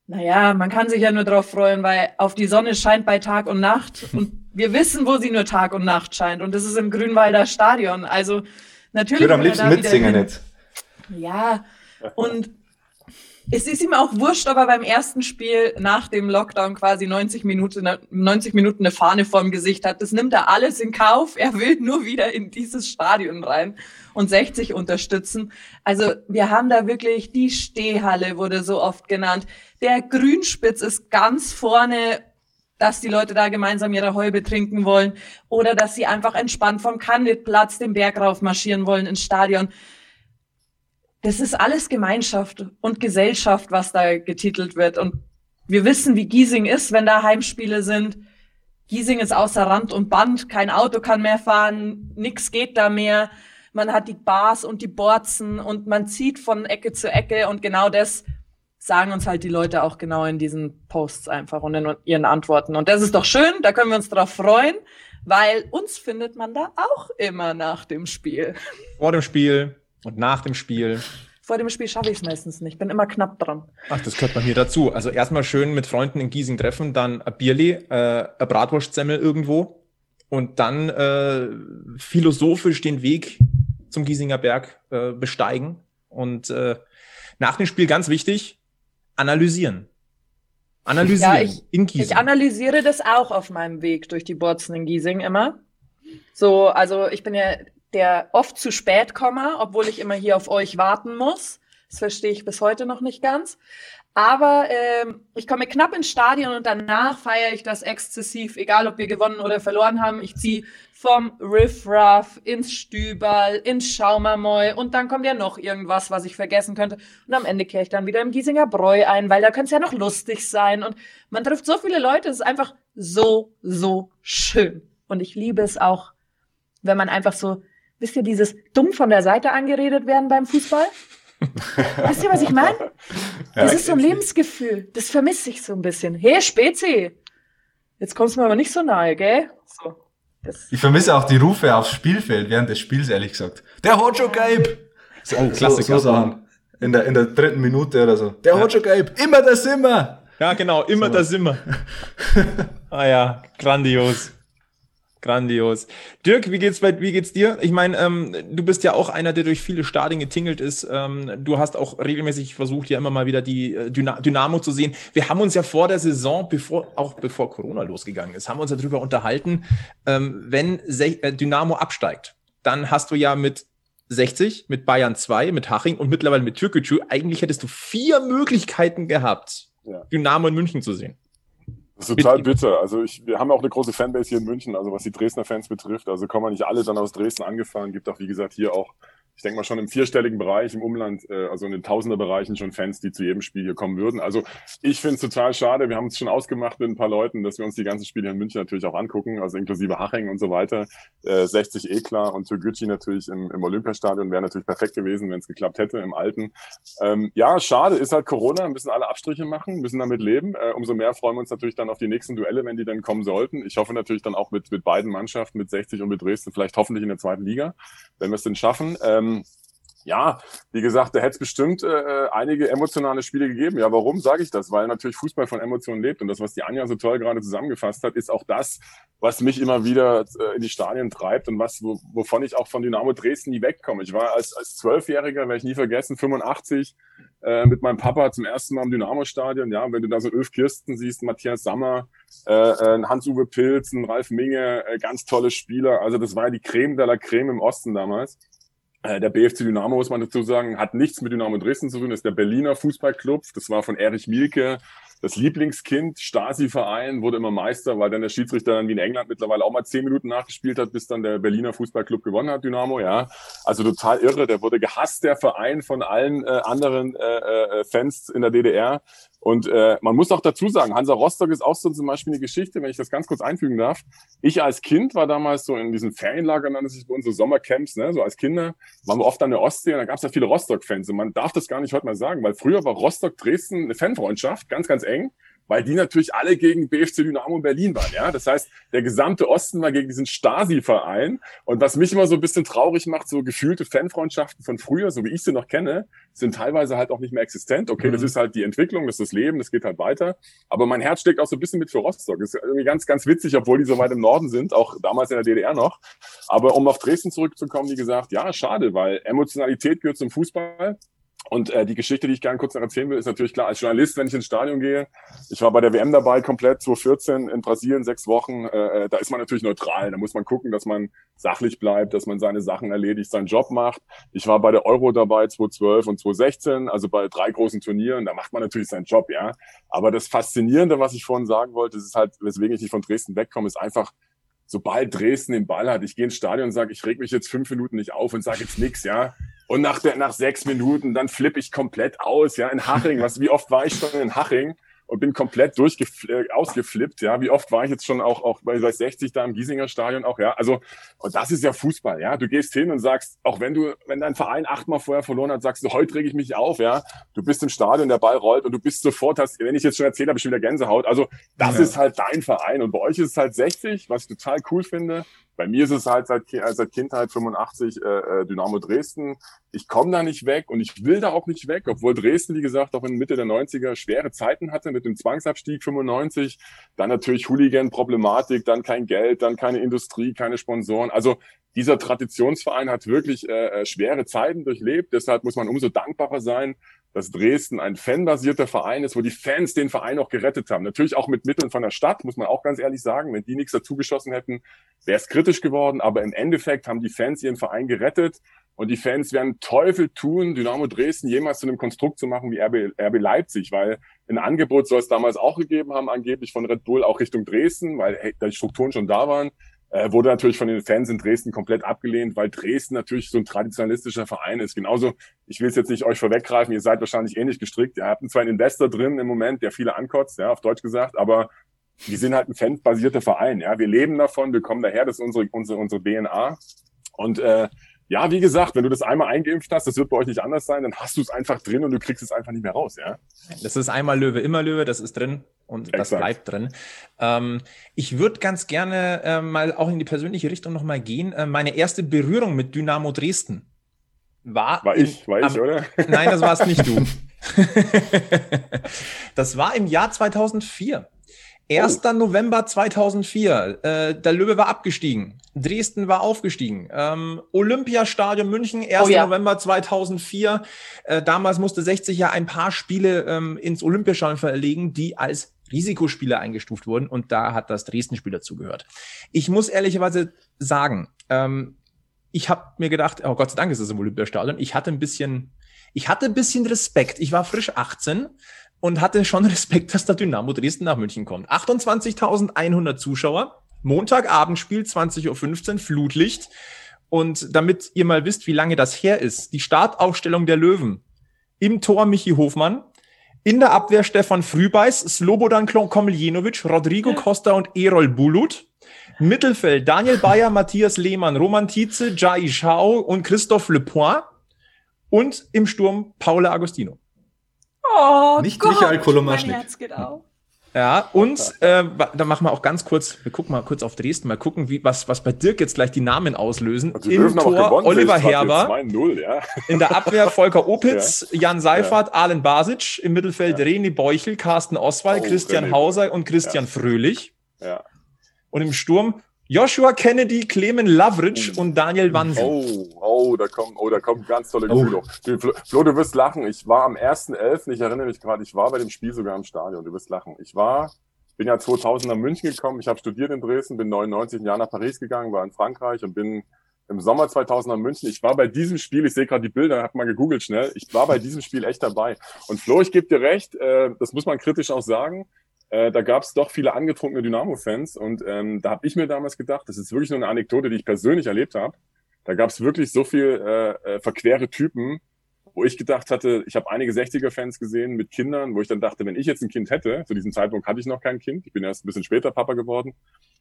naja, man kann sich ja nur darauf freuen, weil auf die Sonne scheint bei Tag und Nacht. Und wir wissen, wo sie nur Tag und Nacht scheint. Und das ist im Grünwalder Stadion. Also natürlich. Ich würde am liebsten mitsingen jetzt. Ja, und es ist ihm auch wurscht, ob er beim ersten Spiel nach dem Lockdown quasi 90 Minuten, 90 Minuten eine Fahne vorm Gesicht hat. Das nimmt er alles in Kauf. Er will nur wieder in dieses Stadion rein und 60 unterstützen. Also wir haben da wirklich die Stehhalle wurde so oft genannt. Der Grünspitz ist ganz vorne dass die Leute da gemeinsam ihre Häube trinken wollen oder dass sie einfach entspannt vom Candidplatz den Berg rauf marschieren wollen ins Stadion das ist alles Gemeinschaft und Gesellschaft, was da getitelt wird. Und wir wissen, wie Giesing ist, wenn da Heimspiele sind. Giesing ist außer Rand und Band, kein Auto kann mehr fahren, nix geht da mehr. Man hat die Bars und die Borzen und man zieht von Ecke zu Ecke und genau das sagen uns halt die Leute auch genau in diesen Posts einfach und in ihren Antworten. Und das ist doch schön, da können wir uns drauf freuen, weil uns findet man da auch immer nach dem Spiel. Vor dem Spiel, und nach dem Spiel. Vor dem Spiel schaffe ich es meistens nicht. Bin immer knapp dran. Ach, das gehört bei mir dazu. Also erstmal schön mit Freunden in Giesing treffen, dann ein Bierli, äh, ein Bratwurstsemmel irgendwo und dann äh, philosophisch den Weg zum Giesinger Berg äh, besteigen. Und äh, nach dem Spiel ganz wichtig, analysieren. Analysieren ja, ich, in Giesing. Ich analysiere das auch auf meinem Weg durch die Borzen in Giesing immer. So, also ich bin ja der oft zu spät komme, obwohl ich immer hier auf euch warten muss. Das verstehe ich bis heute noch nicht ganz. Aber ähm, ich komme knapp ins Stadion und danach feiere ich das exzessiv, egal ob wir gewonnen oder verloren haben. Ich ziehe vom Riff Ruff ins Stüberl, ins Schaumermoy und dann kommt ja noch irgendwas, was ich vergessen könnte. Und am Ende kehre ich dann wieder im Giesinger Bräu ein, weil da könnte es ja noch lustig sein. Und man trifft so viele Leute, es ist einfach so, so schön. Und ich liebe es auch, wenn man einfach so Wisst ihr, dieses dumm von der Seite angeredet werden beim Fußball? Wisst ihr, was ich meine? Das ja, ist so ein Lebensgefühl. Das vermisse ich so ein bisschen. Hey, Spezi! Jetzt kommst du mir aber nicht so nahe, gell? So. ich vermisse auch die Rufe aufs Spielfeld während des Spiels, ehrlich gesagt. Der Hojo Gabe! So, oh, Klassiker. So, so in, der, in der dritten Minute oder so. Der ja. Hojo Gabe! Immer das immer! Ja, genau, immer so. das immer. ah ja, grandios. Grandios. Dirk, wie geht's bei, wie geht's dir? Ich meine, ähm, du bist ja auch einer, der durch viele Stadien getingelt ist. Ähm, du hast auch regelmäßig versucht, ja immer mal wieder die äh, Dyna Dynamo zu sehen. Wir haben uns ja vor der Saison, bevor, auch bevor Corona losgegangen ist, haben uns ja darüber unterhalten, ähm, wenn Se äh, Dynamo absteigt, dann hast du ja mit 60, mit Bayern 2, mit Haching und mittlerweile mit Türkgücü, eigentlich hättest du vier Möglichkeiten gehabt, ja. Dynamo in München zu sehen. Das ist total bitter. Also ich, wir haben auch eine große Fanbase hier in München, also was die Dresdner Fans betrifft. Also kommen nicht alle dann aus Dresden angefahren. Gibt auch, wie gesagt, hier auch ich denke mal schon im vierstelligen Bereich im Umland, äh, also in den Tausenderbereichen schon Fans, die zu jedem Spiel hier kommen würden. Also ich finde es total schade. Wir haben es schon ausgemacht mit ein paar Leuten, dass wir uns die ganzen Spiele in München natürlich auch angucken, also inklusive Haching und so weiter. Äh, 60 Eklar und Türgücü natürlich im, im Olympiastadion wäre natürlich perfekt gewesen, wenn es geklappt hätte im alten. Ähm, ja, schade, ist halt Corona, müssen alle Abstriche machen, müssen damit leben. Äh, umso mehr freuen wir uns natürlich dann auf die nächsten Duelle, wenn die dann kommen sollten. Ich hoffe natürlich dann auch mit, mit beiden Mannschaften, mit 60 und mit Dresden, vielleicht hoffentlich in der zweiten Liga, wenn wir es denn schaffen. Ähm, ja, wie gesagt, da hätte es bestimmt äh, äh, einige emotionale Spiele gegeben. Ja, warum sage ich das? Weil natürlich Fußball von Emotionen lebt und das, was die Anja so toll gerade zusammengefasst hat, ist auch das, was mich immer wieder äh, in die Stadien treibt und was, wo, wovon ich auch von Dynamo Dresden nie wegkomme. Ich war als als Zwölfjähriger, werde ich nie vergessen, 85 äh, mit meinem Papa zum ersten Mal im Dynamo-Stadion. Ja, wenn du da so Öf Kirsten siehst, Matthias Sammer, äh, äh, Hans-Uwe Pilz, Ralf Minge, äh, ganz tolle Spieler. Also das war ja die Creme de la Creme im Osten damals. Äh, der BFC Dynamo, muss man dazu sagen, hat nichts mit Dynamo Dresden zu tun, das ist der Berliner Fußballclub. Das war von Erich Mielke das Lieblingskind, Stasi-Verein, wurde immer Meister, weil dann der Schiedsrichter dann wie in England mittlerweile auch mal zehn Minuten nachgespielt hat, bis dann der Berliner Fußballclub gewonnen hat, Dynamo, ja. Also total irre. Der wurde gehasst, der Verein von allen äh, anderen äh, äh, Fans in der DDR. Und äh, man muss auch dazu sagen, Hansa Rostock ist auch so zum Beispiel eine Geschichte, wenn ich das ganz kurz einfügen darf. Ich als Kind war damals so in diesen Ferienlagern, nannte sich bei uns so Sommercamps, ne? so als Kinder, waren wir oft an der Ostsee und da gab es ja viele Rostock-Fans. Und man darf das gar nicht heute mal sagen, weil früher war Rostock-Dresden eine Fanfreundschaft, ganz, ganz eng weil die natürlich alle gegen BFC Dynamo Berlin waren. Ja, das heißt, der gesamte Osten war gegen diesen Stasi-Verein. Und was mich immer so ein bisschen traurig macht, so gefühlte Fanfreundschaften von früher, so wie ich sie noch kenne, sind teilweise halt auch nicht mehr existent. Okay, mhm. das ist halt die Entwicklung, das ist das Leben, das geht halt weiter. Aber mein Herz steckt auch so ein bisschen mit für Rostock. Das ist irgendwie ganz, ganz witzig, obwohl die so weit im Norden sind, auch damals in der DDR noch. Aber um auf Dresden zurückzukommen, wie gesagt, ja, schade, weil Emotionalität gehört zum Fußball. Und äh, die Geschichte, die ich gerne kurz noch erzählen will, ist natürlich klar, als Journalist, wenn ich ins Stadion gehe, ich war bei der WM dabei, komplett 2014 in Brasilien, sechs Wochen, äh, äh, da ist man natürlich neutral. Da muss man gucken, dass man sachlich bleibt, dass man seine Sachen erledigt, seinen Job macht. Ich war bei der Euro dabei 2012 und 2016, also bei drei großen Turnieren, da macht man natürlich seinen Job, ja. Aber das Faszinierende, was ich vorhin sagen wollte, ist halt, weswegen ich nicht von Dresden wegkomme, ist einfach, sobald Dresden den Ball hat, ich gehe ins Stadion und sage, ich reg mich jetzt fünf Minuten nicht auf und sage jetzt nichts, ja. Und nach, der, nach sechs Minuten, dann flippe ich komplett aus, ja, in Haching. Was, wie oft war ich schon in Haching? und bin komplett äh, ausgeflippt. Ja, wie oft war ich jetzt schon auch, auch bei, bei 60 da im Giesinger Stadion auch, ja. Also, und das ist ja Fußball, ja. Du gehst hin und sagst, auch wenn du, wenn dein Verein achtmal vorher verloren hat, sagst du, heute reg ich mich auf, ja. Du bist im Stadion, der Ball rollt und du bist sofort, hast, wenn ich jetzt schon erzählt habe, ich wieder Gänsehaut. Also, das ja. ist halt dein Verein. Und bei euch ist es halt 60, was ich total cool finde. Bei mir ist es halt seit, seit Kindheit 85 äh, äh, Dynamo Dresden. Ich komme da nicht weg und ich will da auch nicht weg, obwohl Dresden, wie gesagt, auch in Mitte der 90er schwere Zeiten hatte mit dem Zwangsabstieg 95. Dann natürlich Hooligan-Problematik, dann kein Geld, dann keine Industrie, keine Sponsoren. Also dieser Traditionsverein hat wirklich äh, äh schwere Zeiten durchlebt. Deshalb muss man umso dankbarer sein, dass Dresden ein fanbasierter Verein ist, wo die Fans den Verein auch gerettet haben. Natürlich auch mit Mitteln von der Stadt, muss man auch ganz ehrlich sagen. Wenn die nichts dazu geschossen hätten, wäre es kritisch geworden. Aber im Endeffekt haben die Fans ihren Verein gerettet. Und die Fans werden Teufel tun, Dynamo Dresden jemals zu einem Konstrukt zu machen wie RB, RB Leipzig, weil ein Angebot soll es damals auch gegeben haben, angeblich von Red Bull auch Richtung Dresden, weil hey, die Strukturen schon da waren. Äh, wurde natürlich von den Fans in Dresden komplett abgelehnt, weil Dresden natürlich so ein traditionalistischer Verein ist. Genauso, ich will es jetzt nicht euch vorweggreifen, ihr seid wahrscheinlich ähnlich gestrickt. Ihr habt zwar einen Investor drin im Moment, der viele ankotzt, ja, auf Deutsch gesagt, aber wir sind halt ein fanbasierter Verein. Ja, wir leben davon, wir kommen daher, das ist unsere, unsere, unsere DNA. Und äh, ja, wie gesagt, wenn du das einmal eingeimpft hast, das wird bei euch nicht anders sein, dann hast du es einfach drin und du kriegst es einfach nicht mehr raus, ja. Das ist einmal Löwe, immer Löwe, das ist drin und Exakt. das bleibt drin. Ähm, ich würde ganz gerne äh, mal auch in die persönliche Richtung nochmal gehen. Äh, meine erste Berührung mit Dynamo Dresden war. War ich, war ich, oder? Nein, das warst nicht du. das war im Jahr 2004. 1. Oh. November 2004. Äh, der Löwe war abgestiegen. Dresden war aufgestiegen. Ähm, Olympiastadion München, 1. Oh, ja. November 2004. Äh, damals musste 60 ja ein paar Spiele ähm, ins Olympiastadion verlegen, die als Risikospieler eingestuft wurden. Und da hat das Dresden-Spiel dazugehört. Ich muss ehrlicherweise sagen, ähm, ich habe mir gedacht, oh Gott sei Dank ist es im Olympiastadion. Ich hatte ein bisschen, ich hatte ein bisschen Respekt. Ich war frisch 18 und hatte schon Respekt, dass der Dynamo Dresden nach München kommt. 28.100 Zuschauer, Montagabendspiel, 20.15 Uhr, Flutlicht. Und damit ihr mal wisst, wie lange das her ist, die Startaufstellung der Löwen. Im Tor Michi Hofmann, in der Abwehr Stefan Frühbeiß, Slobodan Komiljenovic, Rodrigo Costa und Erol Bulut. Mittelfeld Daniel Bayer, Matthias Lehmann, Roman Tietze, Jai Schau und Christophe Lepoint. Und im Sturm Paula Agostino. Oh Nicht Gott, Michael mein Kolomaschnik. Herz geht auf. Ja, und äh, da machen wir auch ganz kurz, wir gucken mal kurz auf Dresden, mal gucken, wie, was, was bei Dirk jetzt gleich die Namen auslösen. Also Im Tor gewonnen, Oliver Herber, jetzt 2-0, ja. in der Abwehr Volker Opitz, Jan Seifert, Alen Basic, im Mittelfeld René Beuchel, Carsten Oswald, Oh, Christian René. Hauser und Christian Fröhlich. ja. Und im Sturm Joshua Kennedy, Clemen Lavric und Daniel Wansen. Oh, oh, da kommen, oh, da kommen ganz tolle Oh. Gefühle hoch. Du, Flo, Flo, du wirst lachen. Ich war am 1.11., ich erinnere mich gerade, ich war bei dem Spiel sogar im Stadion. Du wirst lachen. Ich war, bin ja 2000 nach München gekommen. Ich habe studiert in Dresden, bin 99 ein Jahr nach Paris gegangen, war in Frankreich und bin im Sommer 2000 nach München. Ich war bei diesem Spiel, ich sehe gerade die Bilder, hab mal gegoogelt schnell. Ich war bei diesem Spiel echt dabei. Und Flo, ich gebe dir recht, äh, das muss man kritisch auch sagen. Äh, da gab es doch viele angetrunkene Dynamo-Fans und ähm, da habe ich mir damals gedacht, das ist wirklich nur eine Anekdote, die ich persönlich erlebt habe. Da gab es wirklich so viel äh, äh, verquere Typen, wo ich gedacht hatte, ich habe einige 60er-Fans gesehen mit Kindern, wo ich dann dachte, wenn ich jetzt ein Kind hätte, zu diesem Zeitpunkt hatte ich noch kein Kind, ich bin erst ein bisschen später Papa geworden,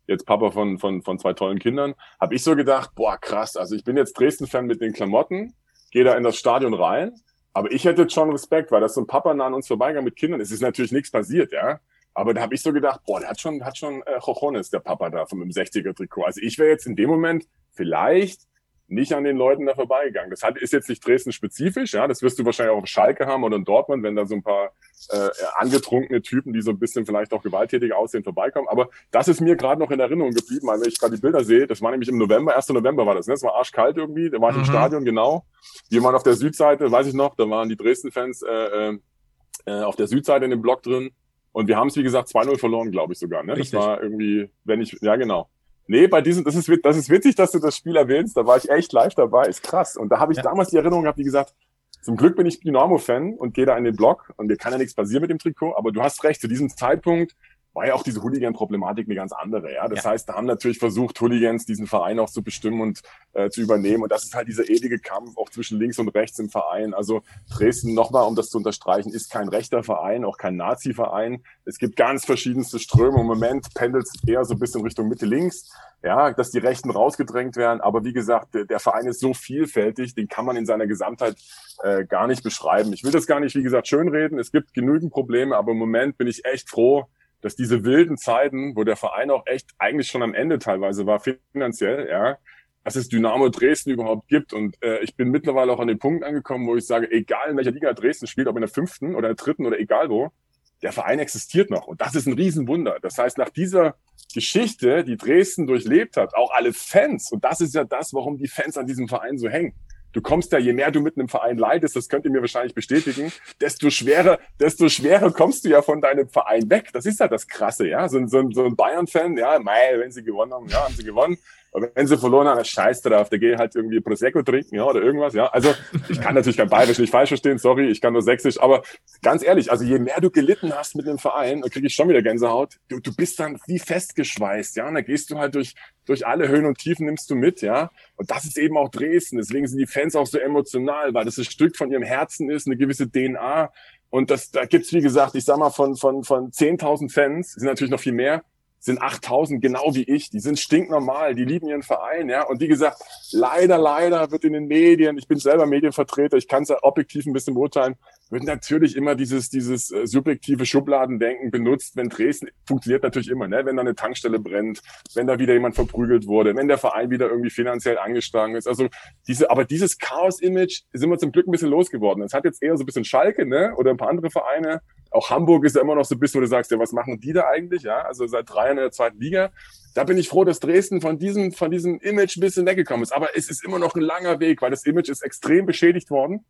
jetzt Papa von, von, von zwei tollen Kindern, habe ich so gedacht, boah, krass, also ich bin jetzt Dresden-Fan mit den Klamotten, gehe da in das Stadion rein, aber ich hätte schon Respekt, weil das so ein Papa nah an uns vorbeigegangen mit Kindern, es ist natürlich nichts passiert, ja, aber da habe ich so gedacht, boah, der hat schon, hat schon äh, Jojones, der Papa da von dem 60er-Trikot. Also ich wäre jetzt in dem Moment vielleicht nicht an den Leuten da vorbeigegangen. Das hat, ist jetzt nicht Dresden-spezifisch, ja. Das wirst du wahrscheinlich auch auf Schalke haben oder in Dortmund, wenn da so ein paar äh, angetrunkene Typen, die so ein bisschen vielleicht auch gewalttätig aussehen, vorbeikommen. Aber das ist mir gerade noch in Erinnerung geblieben, weil wenn ich gerade die Bilder sehe, das war nämlich im November, 1. November war das, ne? Das war arschkalt irgendwie, da war ich Mhm. im Stadion, genau. Wir waren auf der Südseite, weiß ich noch, da waren die Dresden-Fans äh, äh, äh, auf der Südseite in dem Block drin. Und wir haben es, wie gesagt, 2-0 verloren, glaube ich sogar. Ne? Das war irgendwie, wenn ich, ja genau. Nee, bei diesem, das ist, das ist witzig, dass du das Spiel erwähnst. Da war ich echt live dabei. Ist krass. Und da habe ich Ja. damals die Erinnerung gehabt, wie gesagt, zum Glück bin ich Dynamo-Fan und gehe da in den Block und mir kann ja nichts passieren mit dem Trikot. Aber du hast recht, zu diesem Zeitpunkt war ja auch diese Hooligan-Problematik eine ganz andere. Ja, das Ja. heißt, da haben natürlich versucht, Hooligans diesen Verein auch zu bestimmen und äh, zu übernehmen. Und das ist halt dieser ewige Kampf auch zwischen links und rechts im Verein. Also Dresden, nochmal, um das zu unterstreichen, ist kein rechter Verein, auch kein Nazi-Verein. Es gibt ganz verschiedenste Ströme. Im Moment pendelt es eher so ein bisschen Richtung Mitte-Links. Ja, dass die Rechten rausgedrängt werden. Aber wie gesagt, der, der Verein ist so vielfältig, den kann man in seiner Gesamtheit äh, gar nicht beschreiben. Ich will das gar nicht, wie gesagt, schönreden. Es gibt genügend Probleme, aber im Moment bin ich echt froh, dass diese wilden Zeiten, wo der Verein auch echt eigentlich schon am Ende teilweise war, finanziell, ja, dass es Dynamo Dresden überhaupt gibt. Und äh, ich bin mittlerweile auch an den Punkt angekommen, wo ich sage, egal in welcher Liga Dresden spielt, ob in der fünften oder der dritten oder egal wo, der Verein existiert noch. Und das ist ein Riesenwunder. Das heißt, nach dieser Geschichte, die Dresden durchlebt hat, auch alle Fans, und das ist ja das, warum die Fans an diesem Verein so hängen. Du kommst da, je mehr du mit einem Verein leidest, das könnt ihr mir wahrscheinlich bestätigen, desto schwerer, desto schwerer kommst du ja von deinem Verein weg. Das ist ja das Krasse, ja. So, ein- so, so ein Bayern-Fan, ja, mei, wenn sie gewonnen haben, ja, haben sie gewonnen. Aber wenn sie verloren haben, scheiß drauf, der geht halt irgendwie Prosecco trinken, ja, oder irgendwas, ja. Also, ich kann natürlich kein Bayerisch nicht falsch verstehen, sorry, ich kann nur Sächsisch, aber ganz ehrlich, also je mehr du gelitten hast mit einem Verein, dann kriege ich schon wieder Gänsehaut, du, du bist dann wie festgeschweißt, ja, und da gehst du halt durch, durch alle Höhen und Tiefen nimmst du mit, ja. Und das ist eben auch Dresden, deswegen sind die Fans auch so emotional, weil das ein Stück von ihrem Herzen ist, eine gewisse DNA. Und das, da gibt's wie gesagt, ich sag mal, von, von, von 10.000 Fans, sind natürlich noch viel mehr, sind 8000 genau wie ich. Die sind stinknormal, die lieben ihren Verein, ja. Und wie gesagt, leider, leider wird in den Medien, ich bin selber Medienvertreter, ich kann es ja objektiv ein bisschen beurteilen, wird natürlich immer dieses, dieses äh, subjektive Schubladendenken benutzt, wenn Dresden funktioniert natürlich immer, ne? Wenn da eine Tankstelle brennt, wenn da wieder jemand verprügelt wurde, wenn der Verein wieder irgendwie finanziell angeschlagen ist. Also diese, aber dieses Chaos-Image sind wir zum Glück ein bisschen losgeworden. Es hat jetzt eher so ein bisschen Schalke, ne? Oder ein paar andere Vereine. Auch Hamburg ist ja immer noch so ein bisschen, wo du sagst, ja, was machen die da eigentlich? Ja, also seit drei Jahren in der zweiten Liga. Da bin ich froh, dass Dresden von diesem, von diesem Image ein bisschen weggekommen ist. Aber es ist immer noch ein langer Weg, weil das Image ist extrem beschädigt worden.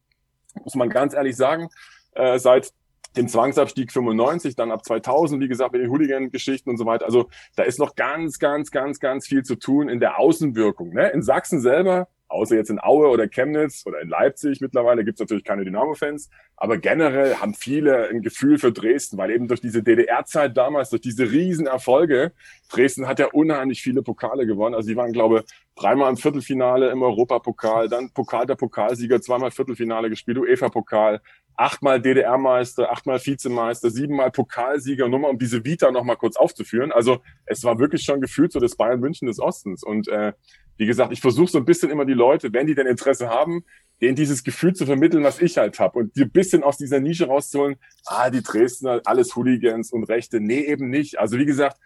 Muss man ganz ehrlich sagen. Äh, seit dem Zwangsabstieg 95, dann ab 2000, wie gesagt, mit den Hooligan-Geschichten und so weiter. Also da ist noch ganz, ganz, ganz, ganz viel zu tun in der Außenwirkung. Ne? In Sachsen selber Außer jetzt in Aue oder Chemnitz oder in Leipzig mittlerweile gibt's natürlich keine Dynamo-Fans. Aber generell haben viele ein Gefühl für Dresden, weil eben durch diese DDR-Zeit damals, durch diese Riesenerfolge, Dresden hat ja unheimlich viele Pokale gewonnen. Also die waren, glaube dreimal im Viertelfinale im Europapokal, dann Pokal der Pokalsieger, zweimal Viertelfinale gespielt, UEFA-Pokal, achtmal DDR-Meister, achtmal Vizemeister, siebenmal Pokalsieger, nur mal um diese Vita nochmal kurz aufzuführen. Also es war wirklich schon gefühlt so das Bayern München des Ostens. Und äh, wie gesagt, ich versuche so ein bisschen immer die Leute, wenn die denn Interesse haben, denen dieses Gefühl zu vermitteln, was ich halt habe und die ein bisschen aus dieser Nische rauszuholen, ah, die Dresdner, alles Hooligans und Rechte. Nee, eben nicht. Also wie gesagt,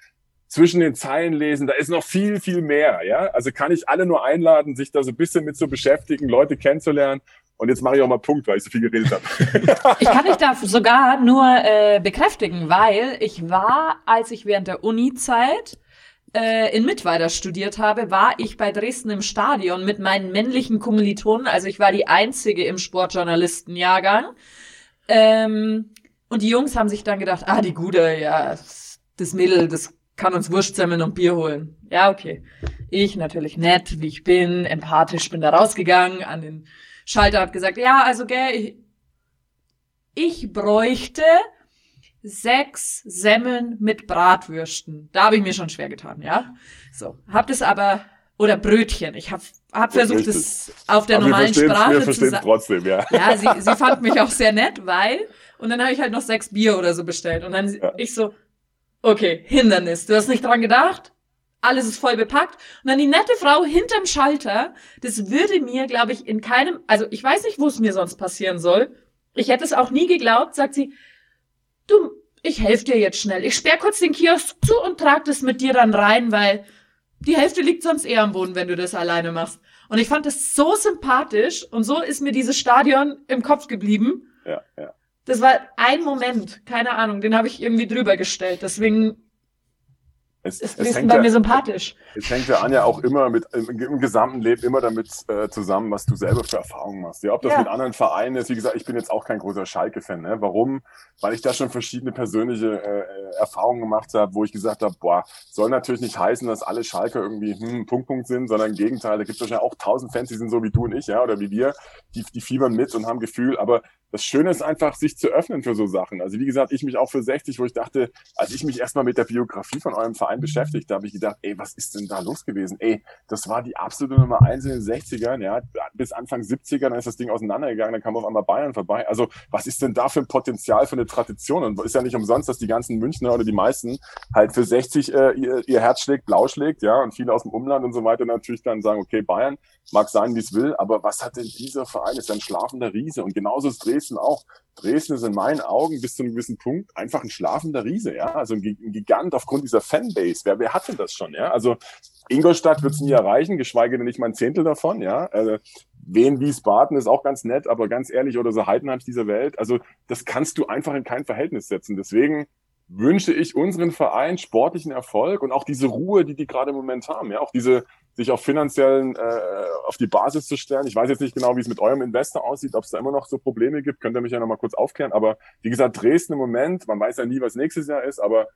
zwischen den Zeilen lesen, da ist noch viel, viel mehr. Ja, also kann ich alle nur einladen, sich da so ein bisschen mit zu beschäftigen, Leute kennenzulernen. Und jetzt mache ich auch mal Punkt, weil ich so viel geredet habe. ich kann dich da sogar nur äh, bekräftigen, weil ich war, als ich während der Uni-Zeit äh, in Mittweida studiert habe, war ich bei Dresden im Stadion mit meinen männlichen Kommilitonen. Also ich war die einzige im Sportjournalistenjahrgang. Ähm, und die Jungs haben sich dann gedacht, ah, die Gute, ja, das Mädel, das kann uns Wurstsemmeln und Bier holen. Ja, okay. Ich natürlich nett, wie ich bin, empathisch, bin da rausgegangen, an den Schalter hab gesagt, ja, also gell, ich, ich bräuchte sechs Semmeln mit Bratwürsten. Da habe ich mir schon schwer getan, ja. So, hab das aber oder Brötchen. Ich habe hab versucht, es auf der aber normalen Sprache wir zu sagen. trotzdem, ja. Ja, sie, sie fand mich auch sehr nett, weil und dann habe ich halt noch sechs Bier oder so bestellt und dann ja. ich so Okay, Hindernis. Du hast nicht dran gedacht? Alles ist voll bepackt. Und dann die nette Frau hinterm Schalter. Das würde mir, glaube ich, in keinem, also ich weiß nicht, wo es mir sonst passieren soll. Ich hätte es auch nie geglaubt, sagt sie. Du, ich helfe dir jetzt schnell. Ich sperr kurz den Kiosk zu und trag das mit dir dann rein, weil die Hälfte liegt sonst eher am Boden, wenn du das alleine machst. Und ich fand das so sympathisch und so ist mir dieses Stadion im Kopf geblieben. Ja, ja. Das war ein Moment, keine Ahnung, den habe ich irgendwie drüber gestellt. Deswegen es, ist Dresden bei ja, mir sympathisch. Es hängt ja Anja auch immer mit im, im gesamten Leben immer damit äh, zusammen, was du selber für Erfahrungen machst. Ja, ob das ja. mit anderen Vereinen ist, wie gesagt, ich bin jetzt auch kein großer Schalke-Fan. Ne? Warum? Weil ich da schon verschiedene persönliche äh, Erfahrungen gemacht habe, wo ich gesagt habe, boah, soll natürlich nicht heißen, dass alle Schalke irgendwie hm, Punkt, Punkt sind, sondern im Gegenteil, da gibt es wahrscheinlich auch tausend Fans, die sind so wie du und ich, ja, oder wie wir, die, die fiebern mit und haben Gefühl, aber das Schöne ist einfach, sich zu öffnen für so Sachen. Also wie gesagt, ich mich auch für 60, wo ich dachte, als ich mich erstmal mit der Biografie von eurem Verein beschäftigt, da habe ich gedacht, ey, was ist denn da los gewesen? Ey, das war die absolute Nummer eins in den 60ern, ja, bis Anfang 70er, dann ist das Ding auseinandergegangen, dann kam auf einmal Bayern vorbei. Also was ist denn da für ein Potenzial für eine Tradition? Und ist ja nicht umsonst, dass die ganzen Münchner oder die meisten halt für 60 äh, ihr, ihr Herz schlägt, blau schlägt, ja, und viele aus dem Umland und so weiter natürlich dann sagen, okay, Bayern mag sein, wie es will, aber was hat denn dieser Verein? Ist ein schlafender Riese und genauso ist Dresden auch. Dresden ist in meinen Augen bis zu einem gewissen Punkt einfach ein schlafender Riese, ja, also ein, Gigant aufgrund dieser Fanbase. Wer, wer hat denn das schon, ja? Also Ingolstadt wird es nie erreichen, geschweige denn nicht mal ein Zehntel davon, ja. Also, Wien, Wiesbaden ist auch ganz nett, aber ganz ehrlich, oder so Heidenheim dieser Welt, also das kannst du einfach in kein Verhältnis setzen. Deswegen wünsche ich unseren Verein sportlichen Erfolg und auch diese Ruhe, die die gerade im Moment haben, ja, auch diese sich auf finanziellen, äh, auf die Basis zu stellen. Ich weiß jetzt nicht genau, wie es mit eurem Investor aussieht, ob es da immer noch so Probleme gibt, könnt ihr mich ja nochmal kurz aufklären. Aber wie gesagt, Dresden im Moment, man weiß ja nie, was nächstes Jahr ist, aber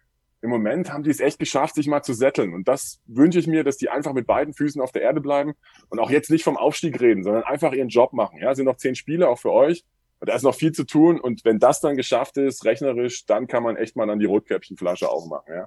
im Moment haben die es echt geschafft, sich mal zu setteln. Und das wünsche ich mir, dass die einfach mit beiden Füßen auf der Erde bleiben und auch jetzt nicht vom Aufstieg reden, sondern einfach ihren Job machen. Ja, sind noch zehn Spiele auch für euch. Und da ist noch viel zu tun. Und wenn das dann geschafft ist, rechnerisch, dann kann man echt mal dann die Rotkäppchenflasche aufmachen. Ja.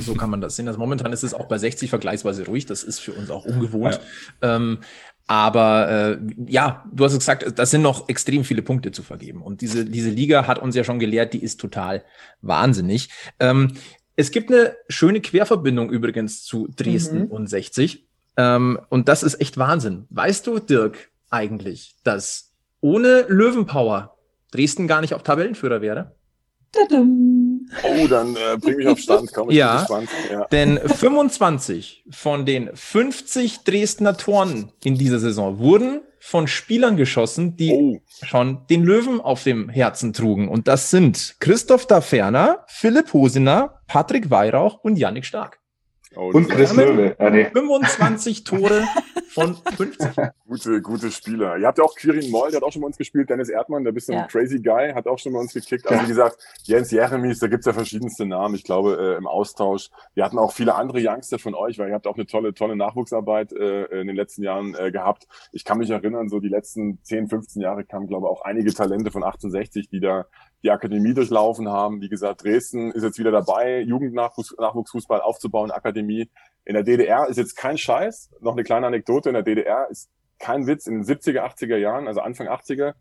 So kann man das sehen. Also momentan ist es auch bei 60 vergleichsweise ruhig. Das ist für uns auch ungewohnt. Ja. Ähm, aber äh, ja, du hast gesagt, das sind noch extrem viele Punkte zu vergeben. Und diese, diese Liga hat uns ja schon gelehrt, die ist total wahnsinnig. Ähm, es gibt eine schöne Querverbindung übrigens zu Dresden mhm. und 60. Ähm, und das ist echt Wahnsinn. Weißt du, Dirk, eigentlich, dass ohne Löwenpower Dresden gar nicht auf Tabellenführer wäre? Oh, dann äh, bring mich auf Stand. Komm, ich ja, ja, denn 25 von den 50 Dresdner Toren in dieser Saison wurden von Spielern geschossen, die oh. schon den Löwen auf dem Herzen trugen. Und das sind Christoph Daferner, Philipp Hosener, Patrick Weihrauch und Yannick Stark. Oh, und Chris Löwe. Ah, nee. 25 Tore von 50. gute, gute Spieler. Ihr habt ja auch Quirin Moll, der hat auch schon bei uns gespielt. Dennis Erdmann, der bisschen ja. crazy Guy, hat auch schon bei uns gekickt. Also wie gesagt, Jens Jeremies, da gibt's ja verschiedenste Namen, ich glaube, äh, im Austausch. Wir hatten auch viele andere Youngster von euch, weil ihr habt auch eine tolle, tolle Nachwuchsarbeit äh, in den letzten Jahren äh, gehabt. Ich kann mich erinnern, so die letzten 10, 15 Jahre kamen, glaube ich, auch einige Talente von 1860, die da die Akademie durchlaufen haben. Wie gesagt, Dresden ist jetzt wieder dabei, Jugendnachwuchsfußball aufzubauen, Akademie. In der DDR ist jetzt kein Scheiß. Noch eine kleine Anekdote. In der DDR ist kein Witz. In den 70er, 80er Jahren, also Anfang 80er,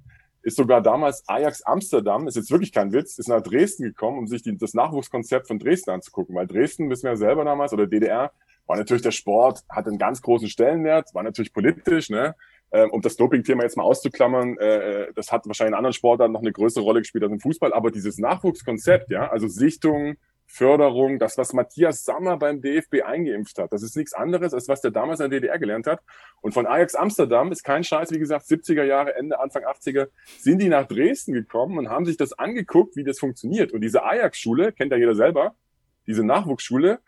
ist sogar damals Ajax Amsterdam, ist jetzt wirklich kein Witz, ist nach Dresden gekommen, um sich die, das Nachwuchskonzept von Dresden anzugucken. Weil Dresden, wissen wir ja selber damals, oder DDR, war natürlich der Sport, hat einen ganz großen Stellenwert, war natürlich politisch, ne? Ähm, um das Doping-Thema jetzt mal auszuklammern, äh, äh, das hat wahrscheinlich in anderen Sportarten noch eine größere Rolle gespielt als im Fußball, aber dieses Nachwuchskonzept, ja, also Sichtung, Förderung, das, was Matthias Sammer beim DFB eingeimpft hat, das ist nichts anderes, als was der damals in der DDR gelernt hat. Und von Ajax Amsterdam ist kein Scheiß, wie gesagt, 70er Jahre, Ende, Anfang 80er, sind die nach Dresden gekommen und haben sich das angeguckt, wie das funktioniert. Und diese Ajax-Schule, kennt ja jeder selber, diese Nachwuchsschule,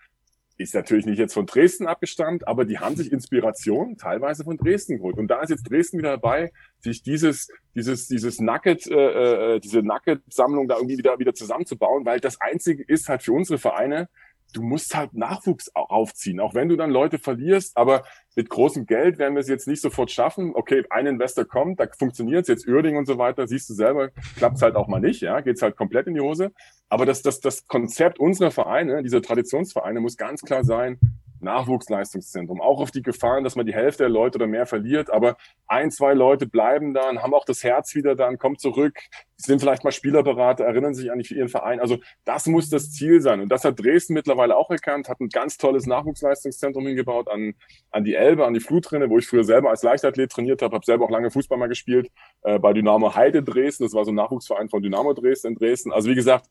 ist natürlich nicht jetzt von Dresden abgestammt, aber die haben sich Inspiration teilweise von Dresden geholt. Und da ist jetzt Dresden wieder dabei, sich dieses, dieses, dieses Nugget, äh, äh, diese Nugget-Sammlung da irgendwie wieder, wieder zusammenzubauen, weil das einzige ist halt für unsere Vereine, du musst halt Nachwuchs aufziehen, auch wenn du dann Leute verlierst, aber mit großem Geld werden wir es jetzt nicht sofort schaffen. Okay, ein Investor kommt, da funktioniert es jetzt Örding und so weiter, siehst du selber, klappt es halt auch mal nicht, ja, geht's halt komplett in die Hose. Aber das, das, das Konzept unserer Vereine, dieser Traditionsvereine muss ganz klar sein, Nachwuchsleistungszentrum. Auch auf die Gefahren, dass man die Hälfte der Leute oder mehr verliert. Aber ein, zwei Leute bleiben dann, haben auch das Herz wieder dann, kommen zurück, sind vielleicht mal Spielerberater, erinnern sich an ihren Verein. Also das muss das Ziel sein. Und das hat Dresden mittlerweile auch erkannt, hat ein ganz tolles Nachwuchsleistungszentrum hingebaut an, an die Elbe, an die Flutrinne, wo ich früher selber als Leichtathlet trainiert habe, habe selber auch lange Fußball mal gespielt, äh, bei Dynamo Heide Dresden. Das war so ein Nachwuchsverein von Dynamo Dresden in Dresden. Also wie gesagt,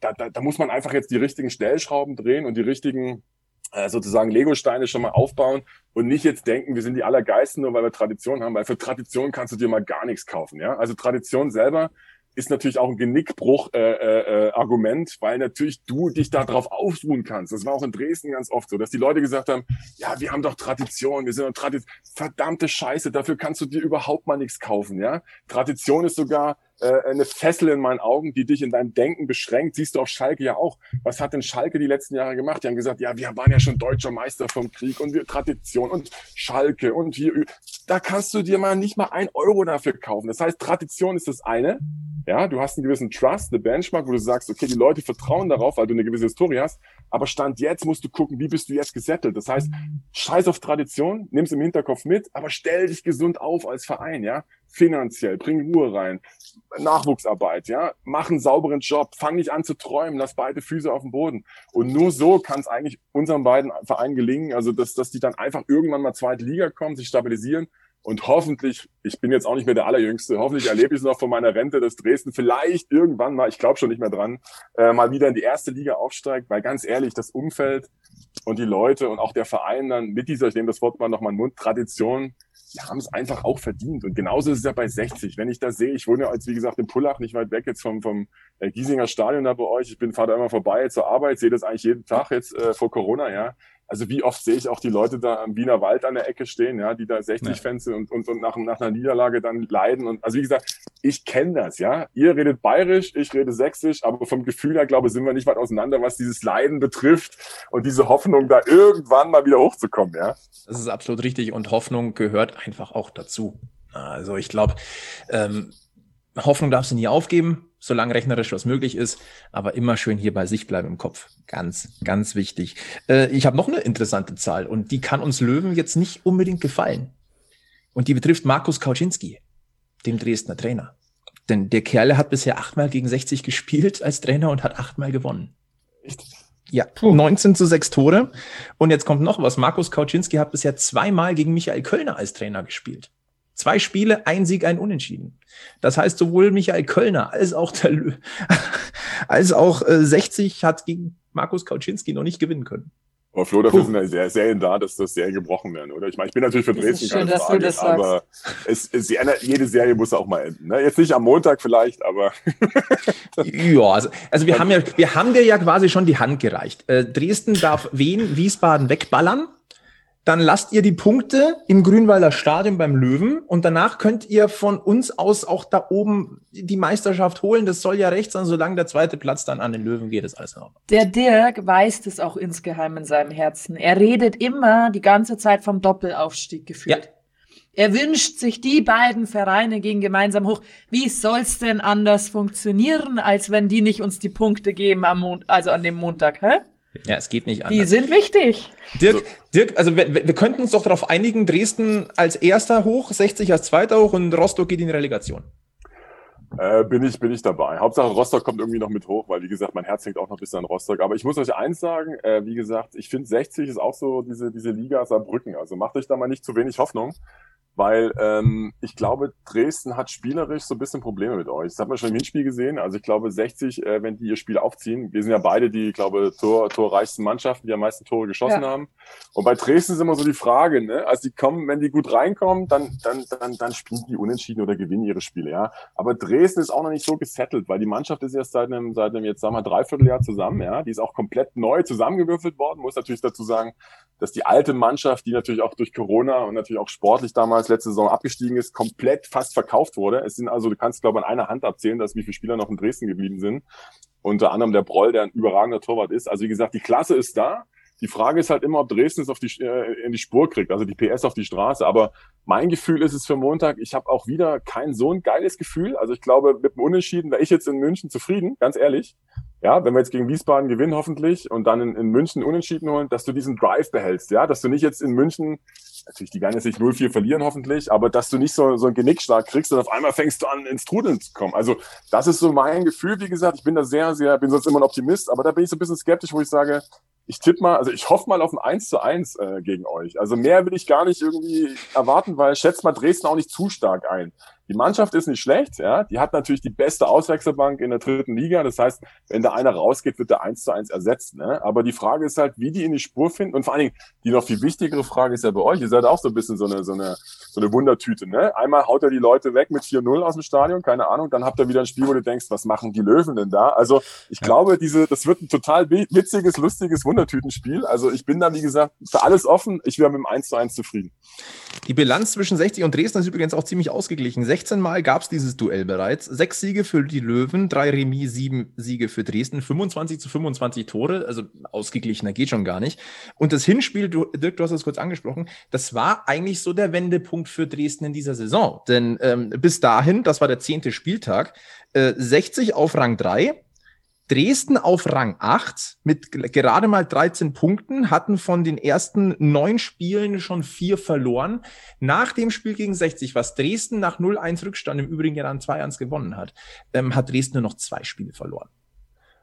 da, da, da muss man einfach jetzt die richtigen Stellschrauben drehen und die richtigen sozusagen Lego-Steine schon mal aufbauen und nicht jetzt denken, wir sind die Allergeisten, nur weil wir Tradition haben, weil für Tradition kannst du dir mal gar nichts kaufen. Ja? Also Tradition selber ist natürlich auch ein Genickbruch-Argument, äh, äh, weil natürlich du dich da drauf ausruhen kannst. Das war auch in Dresden ganz oft so, dass die Leute gesagt haben, ja, wir haben doch Tradition, wir sind doch Tradition. Verdammte Scheiße, dafür kannst du dir überhaupt mal nichts kaufen. Ja, Tradition ist sogar äh, eine Fessel in meinen Augen, die dich in deinem Denken beschränkt. Siehst du auf Schalke ja auch. Was hat denn Schalke die letzten Jahre gemacht? Die haben gesagt, ja, wir waren ja schon deutscher Meister vom Krieg und wir Tradition und Schalke und hier. Da kannst du dir mal nicht mal ein Euro dafür kaufen. Das heißt, Tradition ist das eine. Ja, du hast einen gewissen Trust, eine Benchmark, wo du sagst, okay, die Leute vertrauen darauf, weil du eine gewisse Historie hast. Aber Stand jetzt musst du gucken, wie bist du jetzt gesettelt. Das heißt, scheiß auf Tradition, nimm's im Hinterkopf mit, aber stell dich gesund auf als Verein, ja. Finanziell, bring Ruhe rein. Nachwuchsarbeit, ja. Mach einen sauberen Job, fang nicht an zu träumen, lass beide Füße auf dem Boden. Und nur so kann es eigentlich unseren beiden Vereinen gelingen, also dass, dass die dann einfach irgendwann mal zweite Liga kommen, sich stabilisieren. Und hoffentlich, ich bin jetzt auch nicht mehr der Allerjüngste, hoffentlich erlebe ich es noch von meiner Rente, dass Dresden vielleicht irgendwann mal, ich glaube schon nicht mehr dran, äh, mal wieder in die erste Liga aufsteigt, weil ganz ehrlich, das Umfeld und die Leute und auch der Verein dann mit dieser, ich nehme das Wort mal noch mal in den Mund, Tradition, die haben es einfach auch verdient. Und genauso ist es ja bei 60. Wenn ich da sehe, ich wohne ja als, wie gesagt, in Pullach, nicht weit weg jetzt vom, vom äh, Giesinger Stadion da bei euch. Ich bin, fahre da immer vorbei zur Arbeit, sehe das eigentlich jeden Tag jetzt äh, vor Corona, ja also wie oft sehe ich auch die Leute da am Wiener Wald an der Ecke stehen, ja, die da 60 ja. Fans sind und, und, und nach, nach einer Niederlage dann leiden. Und also wie gesagt, ich kenne das, ja. Ihr redet bayerisch, ich rede sächsisch, aber vom Gefühl her, glaube ich, sind wir nicht weit auseinander, was dieses Leiden betrifft und diese Hoffnung, da irgendwann mal wieder hochzukommen, ja. Das ist absolut richtig und Hoffnung gehört einfach auch dazu. Also ich glaube, ähm, Hoffnung darfst du nie aufgeben solange rechnerisch was möglich ist, aber immer schön hier bei sich bleiben im Kopf. Ganz, ganz wichtig. Äh, ich habe noch eine interessante Zahl und die kann uns Löwen jetzt nicht unbedingt gefallen. Und die betrifft Markus Kauczynski, dem Dresdner Trainer. Denn der Kerle hat bisher achtmal gegen 60 gespielt als Trainer und hat achtmal gewonnen. Ja, Puh. 19 zu 6 Tore. Und jetzt kommt noch was. Markus Kauczynski hat bisher zweimal gegen Michael Kölner als Trainer gespielt. Zwei Spiele, ein Sieg, ein Unentschieden. Das heißt, sowohl Michael Kölner als auch der Lö als auch äh, 60 hat gegen Markus Kauczynski noch nicht gewinnen können. Aber Flo, dafür Puh. sind ja sehr Serien da, dass das Serien gebrochen werden, oder? Ich meine, ich bin natürlich für Dresden schön, keine Frage, aber es, es, jede Serie muss auch mal enden. Ne? Jetzt nicht am Montag vielleicht, aber. ja, also, also wir haben ja, wir haben dir ja quasi schon die Hand gereicht. Äh, Dresden darf Wien, Wiesbaden wegballern dann lasst ihr die Punkte im Grünwalder Stadion beim Löwen und danach könnt ihr von uns aus auch da oben die Meisterschaft holen. Das soll ja recht sein, solange der zweite Platz dann an den Löwen geht, ist alles in Ordnung. Der Dirk weiß das auch insgeheim in seinem Herzen. Er redet immer die ganze Zeit vom Doppelaufstieg gefühlt. Ja. Er wünscht sich, die beiden Vereine gehen gemeinsam hoch. Wie soll's denn anders funktionieren, als wenn die nicht uns die Punkte geben am Mon also an dem Montag, hä? Ja, es geht nicht anders. Die sind wichtig. Dirk, Dirk also wir, wir könnten uns doch darauf einigen, Dresden als erster hoch, 60 als zweiter hoch und Rostock geht in die Relegation. Äh, bin ich bin ich dabei. Hauptsache Rostock kommt irgendwie noch mit hoch, weil wie gesagt, mein Herz hängt auch noch bis an Rostock. Aber ich muss euch eins sagen, äh, wie gesagt, ich finde 60 ist auch so diese diese Liga Saarbrücken. Also macht euch da mal nicht zu wenig Hoffnung weil ähm, ich glaube, Dresden hat spielerisch so ein bisschen Probleme mit euch. Das hat man schon im Hinspiel gesehen. Also ich glaube, 60, äh, wenn die ihr Spiel aufziehen, wir sind ja beide die, ich glaube, Tor, torreichsten Mannschaften, die am meisten Tore geschossen ja. haben. Und bei Dresden ist immer so die Frage, ne? Also die kommen, wenn die gut reinkommen, dann, dann, dann, dann spielen die unentschieden oder gewinnen ihre Spiele, ja. Aber Dresden ist auch noch nicht so gesettelt, weil die Mannschaft ist erst seit einem, seit einem jetzt sagen wir Dreivierteljahr zusammen, ja. Die ist auch komplett neu zusammengewürfelt worden. Muss natürlich dazu sagen, dass die alte Mannschaft, die natürlich auch durch Corona und natürlich auch sportlich damals letzte Saison abgestiegen ist, komplett fast verkauft wurde. Es sind also, du kannst glaube an einer Hand abzählen, dass wie viele Spieler noch in Dresden geblieben sind. Unter anderem der Broll, der ein überragender Torwart ist. Also wie gesagt, die Klasse ist da. Die Frage ist halt immer, ob Dresden es auf die, äh, in die Spur kriegt, also die PS auf die Straße. Aber mein Gefühl ist es für Montag, ich habe auch wieder kein so ein geiles Gefühl. Also ich glaube, mit dem Unentschieden wäre ich jetzt in München zufrieden, ganz ehrlich. Ja, wenn wir jetzt gegen Wiesbaden gewinnen hoffentlich und dann in, in München Unentschieden holen, dass du diesen Drive behältst, ja, dass du nicht jetzt in München natürlich, die werden jetzt nicht 0-4 verlieren hoffentlich, aber dass du nicht so, so einen Genickschlag kriegst und auf einmal fängst du an, ins Trudeln zu kommen. Also das ist so mein Gefühl, wie gesagt, ich bin da sehr, sehr, bin sonst immer ein Optimist, aber da bin ich so ein bisschen skeptisch, wo ich sage, ich tippe mal, also ich hoffe mal auf ein 1 zu 1 äh, gegen euch. Also mehr will ich gar nicht irgendwie erwarten, weil schätzt mal Dresden auch nicht zu stark ein. Die Mannschaft ist nicht schlecht, ja. Die hat natürlich die beste Auswechselbank in der dritten Liga. Das heißt, wenn da einer rausgeht, wird der eins zu eins ersetzt. Ne? Aber die Frage ist halt, wie die in die Spur finden. Und vor allen Dingen, die noch viel wichtigere Frage ist ja bei euch. Ihr seid auch so ein bisschen so eine, so eine, so eine Wundertüte. Ne? Einmal haut er die Leute weg mit 4-0 aus dem Stadion, keine Ahnung. Dann habt ihr wieder ein Spiel, wo du denkst, was machen die Löwen denn da? Also ich ja. glaube, diese, das wird ein total witziges, lustiges Wundertütenspiel. Also ich bin da, wie gesagt, für alles offen. Ich wäre mit dem 1 zu 1 zufrieden. Die Bilanz zwischen 60 und Dresden ist übrigens auch ziemlich ausgeglichen. 16 Mal gab es dieses Duell bereits. Sechs Siege für die Löwen, drei Remis, sieben Siege für Dresden, 25 zu 25 Tore, also ausgeglichener geht schon gar nicht. Und das Hinspiel, du, Dirk, du hast es kurz angesprochen, das war eigentlich so der Wendepunkt für Dresden in dieser Saison. Denn ähm, bis dahin, das war der zehnte Spieltag, äh, 60 auf Rang 3, Dresden auf Rang 8 mit gerade mal 13 Punkten, hatten von den ersten neun Spielen schon vier verloren. Nach dem Spiel gegen 60, was Dresden nach 0-1 Rückstand im Übrigen ja dann 2-1 gewonnen hat, ähm, hat Dresden nur noch zwei Spiele verloren.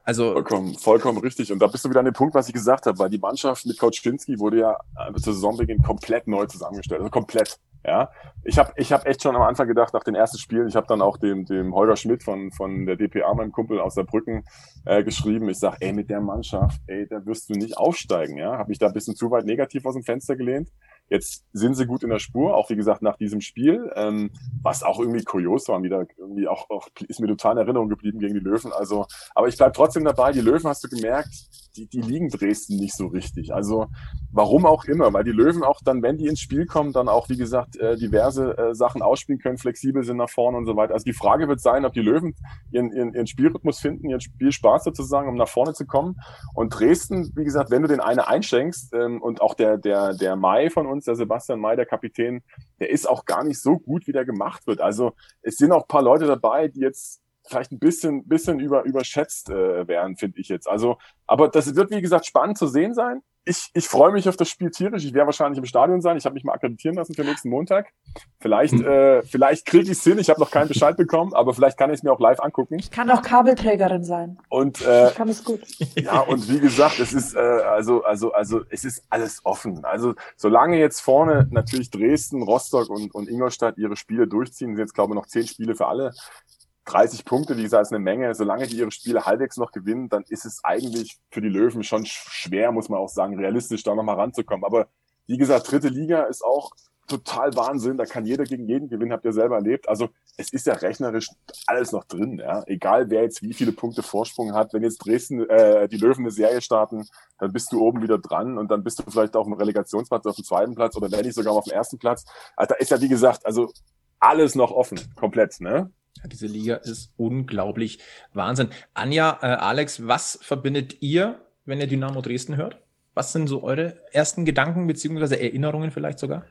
Also vollkommen, vollkommen richtig. Und da bist du wieder an dem Punkt, was ich gesagt habe, weil die Mannschaft mit Coach Schinski wurde ja äh, zur Saisonbeginn komplett neu zusammengestellt. Also komplett. Ja, ich habe ich hab echt schon am Anfang gedacht, nach den ersten Spielen, ich habe dann auch dem, dem Holger Schmidt von, von der DPA, meinem Kumpel aus der Brücken, äh, geschrieben. Ich sag, ey, mit der Mannschaft, ey, da wirst du nicht aufsteigen. Ja, habe ich da ein bisschen zu weit negativ aus dem Fenster gelehnt. Jetzt sind sie gut in der Spur, auch wie gesagt nach diesem Spiel, ähm, was auch irgendwie kurios war, wieder irgendwie auch, auch ist mir total in Erinnerung geblieben gegen die Löwen. Also, aber ich bleib trotzdem dabei. Die Löwen hast du gemerkt, die, die liegen Dresden nicht so richtig. Also warum auch immer, weil die Löwen auch dann, wenn die ins Spiel kommen, dann auch wie gesagt äh, diverse äh, Sachen ausspielen können, flexibel sind nach vorne und so weiter. Also die Frage wird sein, ob die Löwen ihren, ihren, ihren Spielrhythmus finden, ihren Spielspaß sozusagen, um nach vorne zu kommen. Und Dresden, wie gesagt, wenn du den eine einschenkst ähm, und auch der der der Mai von uns, der Sebastian May, der Kapitän, der ist auch gar nicht so gut, wie der gemacht wird. Also es sind auch paar Leute dabei, die jetzt vielleicht ein bisschen, bisschen über, überschätzt äh, werden, finde ich jetzt. Also, aber das wird, wie gesagt, spannend zu sehen sein. Ich, ich freue mich auf das Spiel tierisch. Ich werde wahrscheinlich im Stadion sein. Ich habe mich mal akkreditieren lassen für nächsten Montag. Vielleicht, hm. äh, vielleicht kriege ich es hin. Ich habe noch keinen Bescheid bekommen, aber vielleicht kann ich es mir auch live angucken. Ich kann auch Kabelträgerin sein. Und äh, ich kann es gut. Ja, und wie gesagt, es ist äh, also, also, also es ist alles offen. Also solange jetzt vorne natürlich Dresden, Rostock und, und Ingolstadt ihre Spiele durchziehen, sind jetzt glaube ich noch zehn Spiele für alle 30 Punkte, wie gesagt, ist eine Menge. Solange die ihre Spiele halbwegs noch gewinnen, dann ist es eigentlich für die Löwen schon schwer, muss man auch sagen, realistisch da nochmal ranzukommen. Aber wie gesagt, dritte Liga ist auch total Wahnsinn. Da kann jeder gegen jeden gewinnen, habt ihr selber erlebt. Also es ist ja rechnerisch alles noch drin. Ja? Egal wer jetzt wie viele Punkte Vorsprung hat. Wenn jetzt Dresden äh, die Löwen eine Serie starten, dann bist du oben wieder dran und dann bist du vielleicht auf dem Relegationsplatz auf dem zweiten Platz oder wenn nicht sogar auf dem ersten Platz. Also da ist ja wie gesagt, also alles noch offen, komplett. Ne? Diese Liga ist unglaublich Wahnsinn. Anja, äh, Alex, was verbindet ihr, wenn ihr Dynamo Dresden hört? Was sind so eure ersten Gedanken beziehungsweise Erinnerungen vielleicht sogar?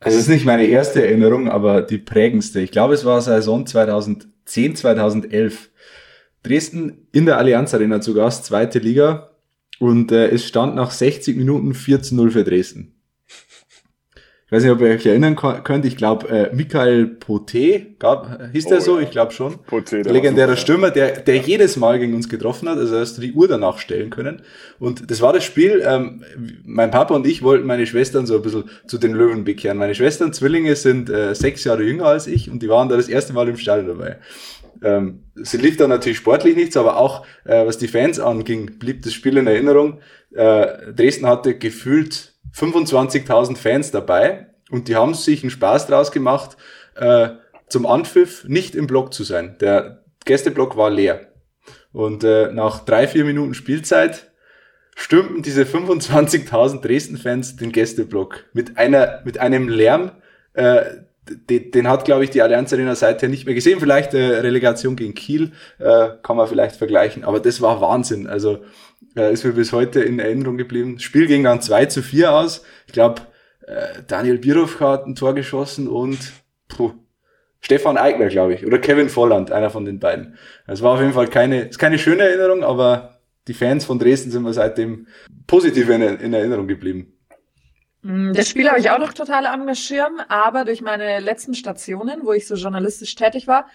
Es ist nicht meine erste Erinnerung, aber die prägendste. Ich glaube, es war Saison 2010, 2011. Dresden in der Allianz Arena zu Gast, zweite Liga. Und äh, es stand nach 60 Minuten 4 zu 0 für Dresden. Ich weiß nicht, ob ihr euch erinnern könnt. Ich glaube, äh, Michael Poté, gab, hieß der oh, so? Ja. Ich glaube schon. Poté, der Legendärer super, Stürmer, der, der jedes Mal gegen uns getroffen hat. Also hast du die Uhr danach stellen können. Und das war das Spiel. Ähm, mein Papa und ich wollten meine Schwestern so ein bisschen zu den Löwen bekehren. Meine Schwestern, Zwillinge, sind äh, sechs Jahre jünger als ich und die waren da das erste Mal im Stadion dabei. Ähm, sie lief da natürlich sportlich nichts, aber auch äh, was die Fans anging, blieb das Spiel in Erinnerung. Äh, Dresden hatte gefühlt 25.000 Fans dabei und die haben sich einen Spaß draus gemacht, äh, zum Anpfiff nicht im Block zu sein. Der Gästeblock war leer. Und äh, nach drei, vier Minuten Spielzeit stürmten diese 25.000 Dresden-Fans den Gästeblock mit einer, mit einem Lärm, äh, den, den hat, glaube ich, die Allianz Arena seither nicht mehr gesehen. Vielleicht äh, Relegation gegen Kiel äh, kann man vielleicht vergleichen, aber das war Wahnsinn. Also äh, ist mir bis heute in Erinnerung geblieben. Spiel ging dann 2 zu 4 aus. Ich glaube, äh, Daniel Birow hat ein Tor geschossen und puh, Stefan Eigner, glaube ich, oder Kevin Volland, einer von den beiden. Es war auf jeden Fall keine, ist keine schöne Erinnerung, aber die Fans von Dresden sind mir seitdem positiv in, in Erinnerung geblieben. Mm, das Spiel habe ich auch noch total am Schirm, aber durch meine letzten Stationen, wo ich so journalistisch tätig war,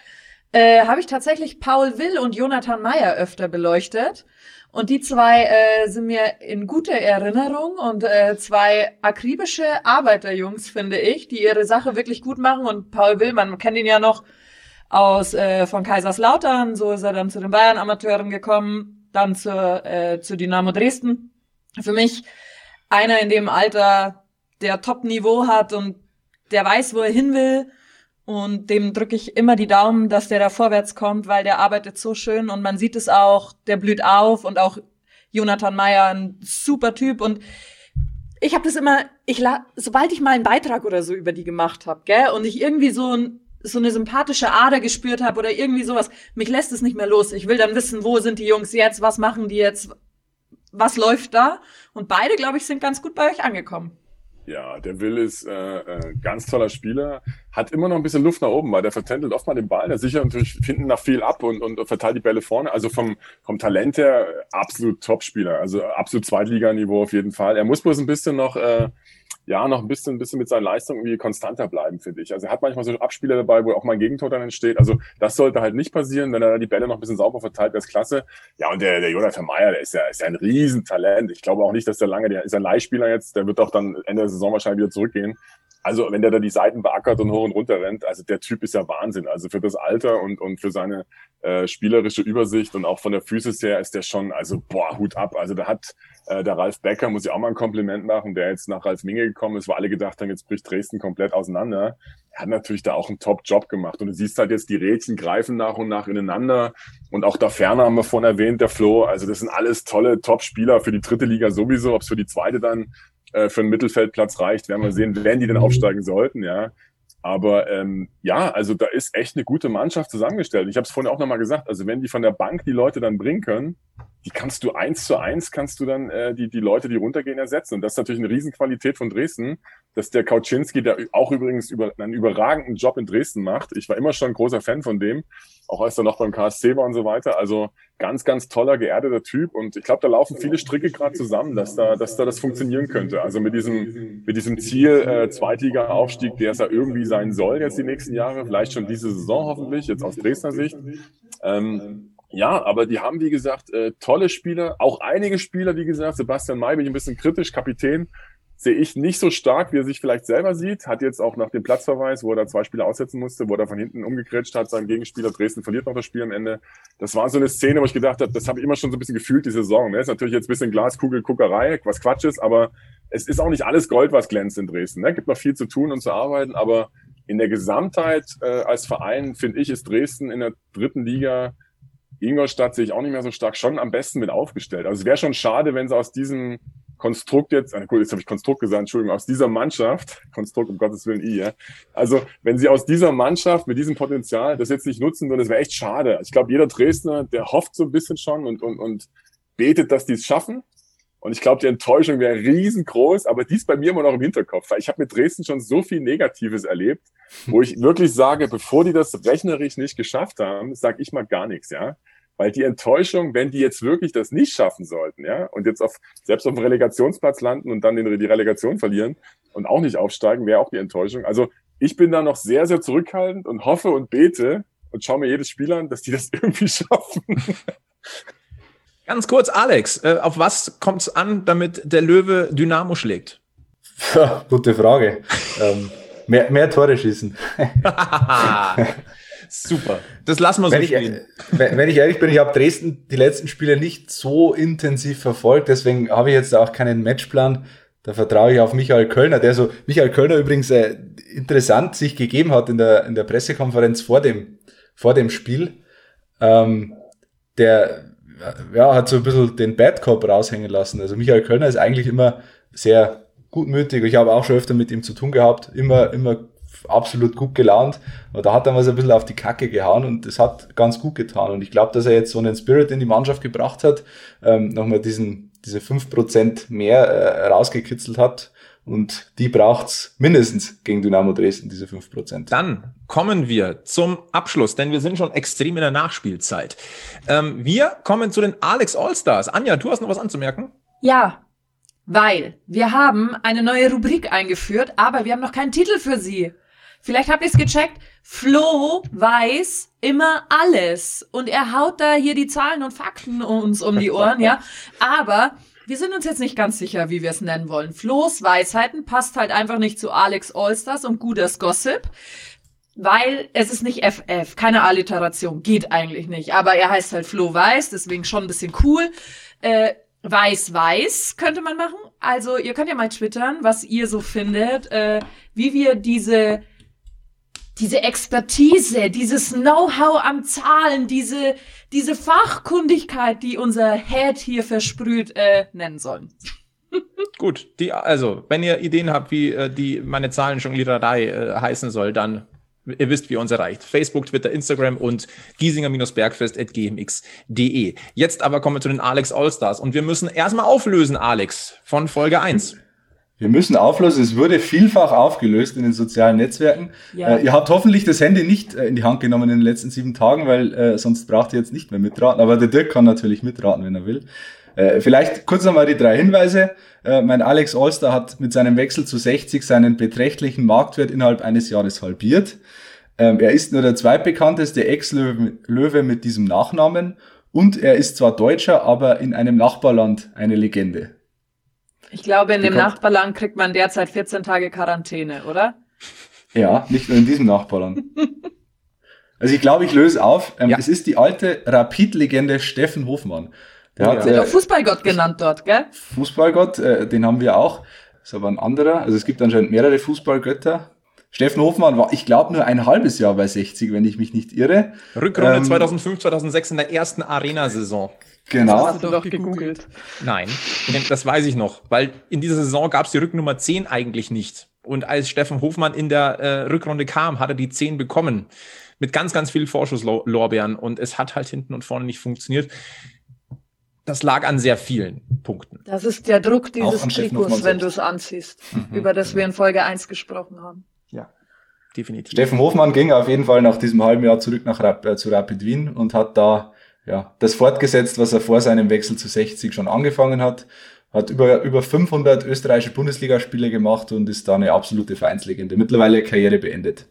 äh, habe ich tatsächlich Paul Will und Jonathan Meyer öfter beleuchtet. Und die zwei äh, sind mir in guter Erinnerung und äh, zwei akribische Arbeiterjungs, finde ich, die ihre Sache wirklich gut machen. Und Paul Will, man kennt ihn ja noch aus äh, von Kaiserslautern, so ist er dann zu den Bayern-Amateuren gekommen, dann zur, äh, zu Dynamo Dresden. Für mich einer in dem Alter, der Top-Niveau hat und der weiß, wo er hin will und dem drücke ich immer die Daumen, dass der da vorwärts kommt, weil der arbeitet so schön und man sieht es auch, der blüht auf und auch Jonathan Meyer, ein super Typ. Und ich habe das immer, ich la sobald ich mal einen Beitrag oder so über die gemacht habe, gell, und ich irgendwie so ein so eine sympathische Ader gespürt habe oder irgendwie sowas, mich lässt es nicht mehr los. Ich will dann wissen, wo sind die Jungs jetzt, was machen die jetzt, was läuft da? Und beide, glaube ich, sind ganz gut bei euch angekommen. Ja, der Will ist äh, äh, ganz toller Spieler, hat immer noch ein bisschen Luft nach oben, weil der vertändelt oft mal den Ball, der sichert natürlich hinten nach viel ab und, und verteilt die Bälle vorne. Also vom, vom Talent her absolut Top-Spieler, also absolut Zweitliganiveau auf jeden Fall. Er muss bloß ein bisschen noch äh, ja noch ein bisschen, ein bisschen mit seinen Leistungen irgendwie konstanter bleiben, finde ich. Also er hat manchmal so Abspieler dabei, wo auch mal ein Gegentor dann entsteht. Also das sollte halt nicht passieren, wenn er die Bälle noch ein bisschen sauber verteilt, wäre es klasse. Ja, und der, der Jonathan Meyer, der ist ja, ist ja ein Riesentalent. Ich glaube auch nicht, dass der lange, der ist ein Leihspieler jetzt, der wird auch dann Ende der Saison wahrscheinlich wieder zurückgehen. Also wenn der da die Seiten beackert und hoch und runter rennt, also der Typ ist ja Wahnsinn. Also für das Alter und, und für seine äh, spielerische Übersicht und auch von der Physis her ist der schon, also boah, Hut ab. Also da hat äh, der Ralf Becker, muss ich auch mal ein Kompliment machen, der jetzt nach Ralf Minge gekommen ist, wo alle gedacht haben, jetzt bricht Dresden komplett auseinander. Er hat natürlich da auch einen Top-Job gemacht. Und du siehst halt jetzt, die Rädchen greifen nach und nach ineinander. Und auch da ferner haben wir vorhin erwähnt, der Flo. Also das sind alles tolle Top-Spieler für die dritte Liga sowieso. Ob es für die zweite dann äh, für einen Mittelfeldplatz reicht, werden wir sehen, wenn die denn aufsteigen sollten, ja. Aber ähm, ja, also da ist echt eine gute Mannschaft zusammengestellt. Ich habe es vorhin auch nochmal gesagt, also wenn die von der Bank die Leute dann bringen können, die kannst du eins zu eins, kannst du dann äh, die, die Leute, die runtergehen, ersetzen. Und das ist natürlich eine Riesenqualität von Dresden, dass der Kauczynski, der auch übrigens über, einen überragenden Job in Dresden macht. Ich war immer schon ein großer Fan von dem, auch als er noch beim KSC war und so weiter. Also ganz, ganz toller, geerdeter Typ. Und ich glaube, da laufen viele Stricke gerade zusammen, dass da, dass da das funktionieren könnte. Also mit diesem, mit diesem Ziel äh, Zweitliga-Aufstieg, der es ja irgendwie sein soll jetzt die nächsten Jahre, vielleicht schon diese Saison hoffentlich, jetzt aus Dresdner Sicht. Ähm, ja, aber die haben, wie gesagt, äh, tolle Spieler, auch einige Spieler, wie gesagt, Sebastian May bin ich ein bisschen kritisch, Kapitän, sehe ich nicht so stark, wie er sich vielleicht selber sieht. Hat jetzt auch nach dem Platzverweis, wo er da zwei Spieler aussetzen musste, wo er von hinten umgekretscht hat, seinem Gegenspieler Dresden verliert noch das Spiel am Ende. Das war so eine Szene, wo ich gedacht habe, das habe ich immer schon so ein bisschen gefühlt, die Saison. Ne? Ist natürlich jetzt ein bisschen Glaskugelguckerei, was Quatsch ist, aber es ist auch nicht alles Gold, was glänzt in Dresden. Ne? Gibt noch viel zu tun und zu arbeiten, aber in der Gesamtheit äh, als Verein, finde ich, ist Dresden in der dritten Liga Ingolstadt sehe ich auch nicht mehr so stark, schon am besten mit aufgestellt. Also es wäre schon schade, wenn sie aus diesem Konstrukt jetzt, gut, jetzt habe ich Konstrukt gesagt, Entschuldigung, aus dieser Mannschaft, Konstrukt um Gottes Willen I, ja. Also wenn sie aus dieser Mannschaft mit diesem Potenzial das jetzt nicht nutzen würden, das wäre echt schade. Ich glaube, jeder Dresdner, der hofft so ein bisschen schon und, und, und betet, dass die es schaffen. Und ich glaube, die Enttäuschung wäre riesengroß, aber die ist bei mir immer noch im Hinterkopf, weil ich habe mit Dresden schon so viel Negatives erlebt, wo ich wirklich sage, bevor die das rechnerisch nicht geschafft haben, sage ich mal gar nichts, ja. Weil die Enttäuschung, wenn die jetzt wirklich das nicht schaffen sollten, ja, und jetzt auf, selbst auf dem Relegationsplatz landen und dann den, die Relegation verlieren und auch nicht aufsteigen, wäre auch die Enttäuschung. Also ich bin da noch sehr, sehr zurückhaltend und hoffe und bete und schaue mir jedes Spiel an, dass die das irgendwie schaffen. Ganz kurz, Alex, äh, auf was kommt es an, damit der Löwe Dynamo schlägt? Ja, gute Frage. ähm, mehr, mehr Tore schießen. Super. Das lassen wir so wenn spielen. Ich, wenn ich ehrlich bin, ich habe Dresden die letzten Spiele nicht so intensiv verfolgt, deswegen habe ich jetzt auch keinen Matchplan. Da vertraue ich auf Michael Kölner, der so, Michael Kölner übrigens äh, interessant sich gegeben hat in der, in der Pressekonferenz vor dem, vor dem Spiel. Ähm, der ja, hat so ein bisschen den Bad Cop raushängen lassen. Also Michael Kölner ist eigentlich immer sehr gutmütig. Ich habe auch schon öfter mit ihm zu tun gehabt, immer, immer absolut gut gelaunt. Aber da hat er mal so ein bisschen auf die Kacke gehauen und das hat ganz gut getan. Und ich glaube, dass er jetzt so einen Spirit in die Mannschaft gebracht hat, ähm, nochmal diesen, diese fünf Prozent mehr äh, rausgekitzelt hat. Und die braucht's mindestens gegen Dynamo Dresden, diese fünf Prozent. Dann kommen wir zum Abschluss, denn wir sind schon extrem in der Nachspielzeit. Ähm, wir kommen zu den Alex Allstars. Anja, du hast noch was anzumerken? Ja, weil wir haben eine neue Rubrik eingeführt, aber wir haben noch keinen Titel für sie. Vielleicht habt ihr es gecheckt. Flo weiß immer alles. Und er haut da hier die Zahlen und Fakten uns um die Ohren, ja. Aber wir sind uns jetzt nicht ganz sicher, wie wir es nennen wollen. Flo's Weisheiten passt halt einfach nicht zu Alex Allstars und Gudas Gossip. Weil es ist nicht FF, keine Alliteration, geht eigentlich nicht. Aber er heißt halt Flo Weiß, deswegen schon ein bisschen cool. Äh, Weiß Weiß könnte man machen. Also ihr könnt ja mal twittern, was ihr so findet, äh, wie wir diese diese Expertise, dieses Know-how am Zahlen, diese, diese Fachkundigkeit, die unser Head hier versprüht, äh, nennen sollen. Gut, die, also, wenn ihr Ideen habt, wie äh, die meine Zahlenjongliererei äh, heißen soll, dann ihr wisst, wie ihr uns erreicht. Facebook, Twitter, Instagram und giesinger-bergfest.gmx.de. Jetzt aber kommen wir zu den Alex Allstars und wir müssen erstmal auflösen, Alex, von Folge 1. Wir müssen auflösen. Es wurde vielfach aufgelöst in den sozialen Netzwerken. Ja. Äh, ihr habt hoffentlich das Handy nicht äh, in die Hand genommen in den letzten sieben Tagen, weil äh, sonst braucht ihr jetzt nicht mehr mitraten. Aber der Dirk kann natürlich mitraten, wenn er will. Äh, vielleicht kurz nochmal die drei Hinweise. Äh, mein Alex Allstar hat mit seinem Wechsel zu 60 seinen beträchtlichen Marktwert innerhalb eines Jahres halbiert. Ähm, er ist nur der zweitbekannteste Ex-Löwe mit diesem Nachnamen und er ist zwar Deutscher, aber in einem Nachbarland eine Legende. Ich glaube, in dem Nachbarland kriegt man derzeit 14 Tage Quarantäne, oder? Ja, nicht nur in diesem Nachbarland. also ich glaube, ich löse auf. Ähm, ja. Es ist die alte Rapid-Legende Steffen Hofmann. Der ja. hat äh, Fußballgott genannt dort, gell? Fußballgott, äh, den haben wir auch. Das ist aber ein anderer. Also es gibt anscheinend mehrere Fußballgötter. Steffen Hofmann war, ich glaube, nur ein halbes Jahr bei 60, wenn ich mich nicht irre. Rückrunde ähm, 2005, 2006 in der ersten Arena-Saison. Genau. Das hast du doch gegoogelt. Nein, das weiß ich noch, weil in dieser Saison gab es die Rücknummer 10 eigentlich nicht. Und als Steffen Hofmann in der äh, Rückrunde kam, hat er die 10 bekommen. Mit ganz, ganz viel Vorschusslorbeeren. Und es hat halt hinten und vorne nicht funktioniert. Das lag an sehr vielen Punkten. Das ist der Druck dieses Trikots, wenn du es anziehst, mhm. über das wir in Folge 1 gesprochen haben. Ja, definitiv. Steffen Hofmann ging auf jeden Fall nach diesem halben Jahr zurück nach Rap äh, zu Rapid Wien und hat da ja, das fortgesetzt, was er vor seinem Wechsel zu 60 schon angefangen hat. Hat über, über 500 österreichische Bundesligaspiele gemacht und ist da eine absolute Vereinslegende. Mittlerweile Karriere beendet.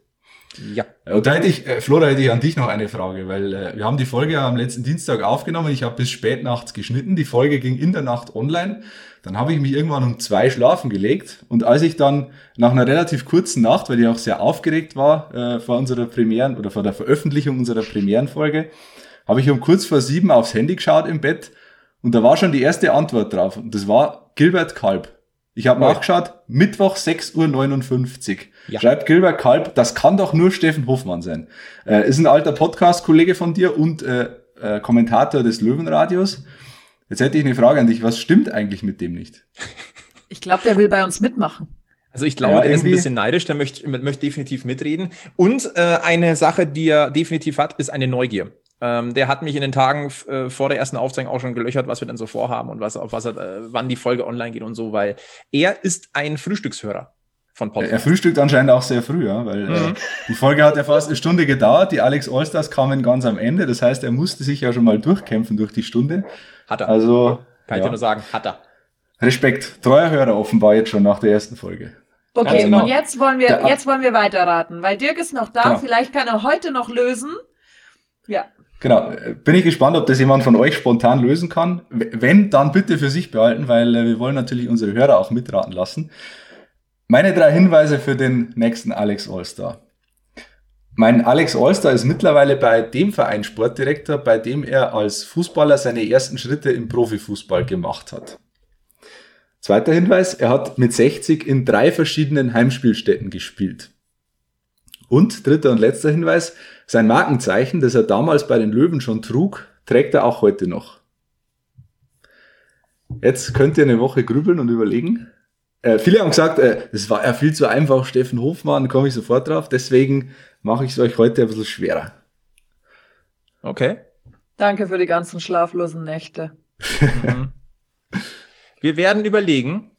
Ja. Und da hätte ich, äh, Flora, hätte ich an dich noch eine Frage, weil äh, wir haben die Folge ja am letzten Dienstag aufgenommen. Ich habe bis spät nachts geschnitten. Die Folge ging in der Nacht online. Dann habe ich mich irgendwann um zwei schlafen gelegt. Und als ich dann nach einer relativ kurzen Nacht, weil ich auch sehr aufgeregt war äh, vor unserer Premieren oder vor der Veröffentlichung unserer Premierenfolge, habe ich um kurz vor sieben aufs Handy geschaut im Bett und da war schon die erste Antwort drauf. Und das war Gilbert Kalb. Ich habe nachgeschaut, Mittwoch 6.59 Uhr. Ja. Schreibt Gilbert Kalb, das kann doch nur Steffen Hofmann sein. Äh, ist ein alter Podcast-Kollege von dir und äh, äh, Kommentator des Löwenradios. Jetzt hätte ich eine Frage an dich. Was stimmt eigentlich mit dem nicht? Ich glaube, der will bei uns mitmachen. Also ich glaube, ja, er ist ein bisschen neidisch, der möchte, möchte definitiv mitreden. Und äh, eine Sache, die er definitiv hat, ist eine Neugier. Ähm, der hat mich in den Tagen äh, vor der ersten Aufzeichnung auch schon gelöchert, was wir denn so vorhaben und was, auf was er, äh, wann die Folge online geht und so, weil er ist ein Frühstückshörer von Podcast. Er frühstückt anscheinend auch sehr früh, ja, weil äh, mhm. äh, die Folge hat ja fast eine Stunde gedauert. Die Alex Allstars kamen ganz am Ende. Das heißt, er musste sich ja schon mal durchkämpfen durch die Stunde. Hat er. Also kann ja. ich dir nur sagen, hat er. Respekt, treuer Hörer offenbar jetzt schon nach der ersten Folge. Okay, genau. und jetzt wollen wir, jetzt wollen wir weiterraten, weil Dirk ist noch da. Genau. Vielleicht kann er heute noch lösen. Ja. Genau. Bin ich gespannt, ob das jemand von euch spontan lösen kann. Wenn, dann bitte für sich behalten, weil äh, wir wollen natürlich unsere Hörer auch mitraten lassen. Meine drei Hinweise für den nächsten Alex Allstar. Mein Alex Allstar ist mittlerweile bei dem Verein Sportdirektor, bei dem er als Fußballer seine ersten Schritte im Profifußball gemacht hat. Zweiter Hinweis, er hat mit 60 in drei verschiedenen Heimspielstätten gespielt. Und dritter und letzter Hinweis, sein Markenzeichen, das er damals bei den Löwen schon trug, trägt er auch heute noch. Jetzt könnt ihr eine Woche grübeln und überlegen. Äh, viele haben gesagt, äh, das war ja viel zu einfach, Steffen Hofmann, komme ich sofort drauf. Deswegen mache ich es euch heute ein bisschen schwerer. Okay. Danke für die ganzen schlaflosen Nächte. Wir werden überlegen.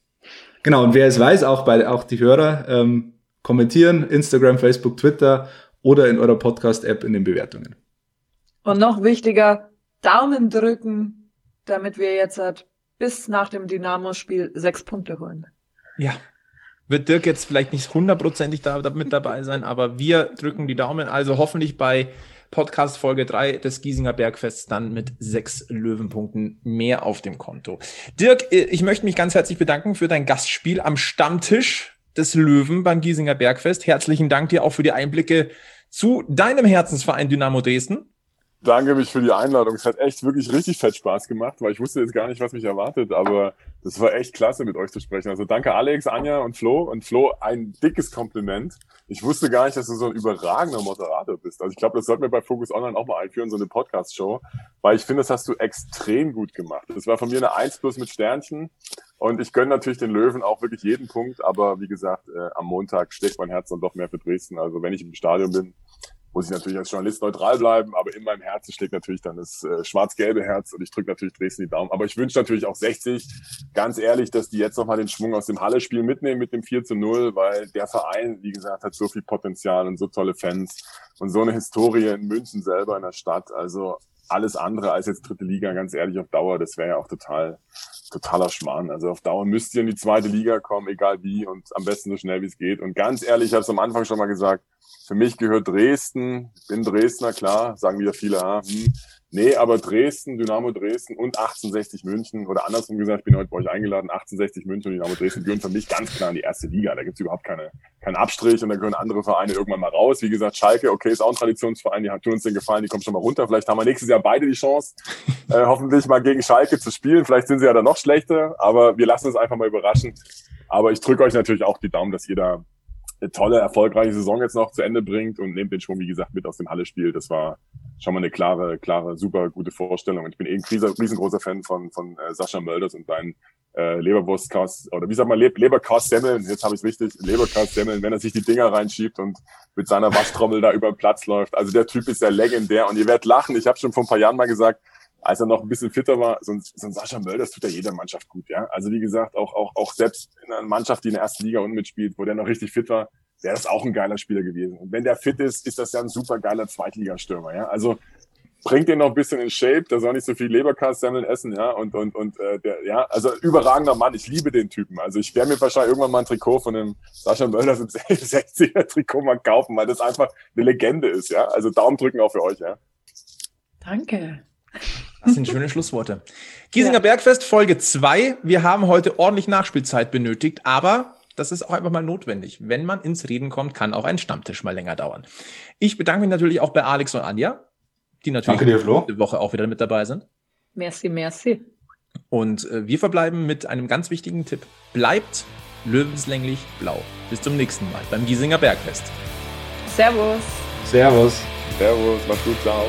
Genau, und wer es weiß, auch bei auch die Hörer, ähm, kommentieren, Instagram, Facebook, Twitter oder in eurer Podcast-App in den Bewertungen. Und noch wichtiger, Daumen drücken, damit wir jetzt halt bis nach dem Dynamo-Spiel sechs Punkte holen. Ja. Wird Dirk jetzt vielleicht nicht hundertprozentig da, mit dabei sein, aber wir drücken die Daumen. Also hoffentlich bei Podcast Folge 3 des Giesinger Bergfests dann mit sechs Löwenpunkten mehr auf dem Konto. Dirk, äh, ich möchte mich ganz herzlich bedanken für dein Gastspiel am Stammtisch des Löwen beim Giesinger Bergfest. Herzlichen Dank dir auch für die Einblicke zu deinem Herzensverein Dynamo Dresden. Danke mich für die Einladung. Es hat echt wirklich richtig fett Spaß gemacht, weil ich wusste jetzt gar nicht, was mich erwartet, aber das war echt klasse, mit euch zu sprechen. Also danke Alex, Anja und Flo. Und Flo, ein dickes Kompliment. Ich wusste gar nicht, dass du so ein überragender Moderator bist. Also ich glaube, das sollten wir bei Focus Online auch mal einführen, so eine Podcast-Show, weil ich finde, das hast du extrem gut gemacht. Das war von mir eine 1 plus mit Sternchen. Und ich gönne natürlich den Löwen auch wirklich jeden Punkt, aber wie gesagt, äh, am Montag schlägt mein Herz dann doch mehr für Dresden. Also wenn ich im Stadion bin, muss ich natürlich als Journalist neutral bleiben, aber in meinem Herzen schlägt natürlich dann das äh, schwarz-gelbe Herz und ich drücke natürlich Dresden die Daumen. Aber ich wünsche natürlich auch 60, ganz ehrlich, dass die jetzt nochmal den Schwung aus dem Halle-Spiel mitnehmen mit dem 4 zu 0, weil der Verein, wie gesagt, hat so viel Potenzial und so tolle Fans und so eine Historie in München selber in der Stadt. Also alles andere als jetzt dritte Liga, ganz ehrlich, auf Dauer, das wäre ja auch total, totaler Schmarrn. Also auf Dauer müsst ihr in die zweite Liga kommen, egal wie und am besten so schnell wie es geht. Und ganz ehrlich, ich habe es am Anfang schon mal gesagt, für mich gehört Dresden, bin Dresdner, klar, sagen wieder viele, ah, hm, nee, aber Dresden, Dynamo Dresden und 1860 München, oder andersrum gesagt, ich bin heute bei euch eingeladen, 1860 München und Dynamo Dresden gehören für mich ganz klar in die erste Liga. Da gibt's überhaupt keine, keinen Abstrich und da gehören andere Vereine irgendwann mal raus. Wie gesagt, Schalke, okay, ist auch ein Traditionsverein, die tun uns den Gefallen, die kommen schon mal runter. Vielleicht haben wir nächstes Jahr beide die Chance, äh, hoffentlich mal gegen Schalke zu spielen. Vielleicht sind sie ja dann noch schlechter, aber wir lassen uns einfach mal überraschen. Aber ich drücke euch natürlich auch die Daumen, dass jeder tolle, erfolgreiche Saison jetzt noch zu Ende bringt und nehmt den Schwung, wie gesagt, mit aus dem Halle-Spiel. Das war schon mal eine klare, klare, super gute Vorstellung. Und ich bin eh ein riesengroßer Fan von, von äh, Sascha Mölders und seinen äh, Leberwurstkast, oder wie sagt man, Le Leberkast-Semmeln, jetzt habe ich es richtig, Leberkast-Semmeln, wenn er sich die Dinger reinschiebt und mit seiner Waschtrommel da über den Platz läuft. Also der Typ ist ja legendär und ihr werdet lachen. Ich habe schon vor ein paar Jahren mal gesagt, als er noch ein bisschen fitter war, so ein, so ein Sascha Mölders tut ja jeder Mannschaft gut, ja. Also wie gesagt, auch, auch, auch selbst in einer Mannschaft, die in der ersten Liga unten mitspielt, wo der noch richtig fit war, wäre das auch ein geiler Spieler gewesen. Und wenn der fit ist, ist das ja ein super geiler Zweitligastürmer, ja. Also bringt den noch ein bisschen in Shape, der soll nicht so viel Leberkastsemmeln essen, ja, und, und, und, äh, der, ja, also überragender Mann, ich liebe den Typen. Also ich werde mir wahrscheinlich irgendwann mal ein Trikot von dem Sascha Mölders im 60er Trikot mal kaufen, weil das einfach eine Legende ist, ja. Also Daumen drücken auch für euch, ja. Danke. Das sind schöne Schlussworte. Giesinger ja. Bergfest, Folge 2. Wir haben heute ordentlich Nachspielzeit benötigt, aber das ist auch einfach mal notwendig. Wenn man ins Reden kommt, kann auch ein Stammtisch mal länger dauern. Ich bedanke mich natürlich auch bei Alex und Anja, die natürlich Danke dir, Flo. diese Woche auch wieder mit dabei sind. Merci, merci. Und äh, wir verbleiben mit einem ganz wichtigen Tipp. Bleibt löwenslänglich blau. Bis zum nächsten Mal beim Giesinger Bergfest. Servus. Servus. Servus, macht's gut, ciao.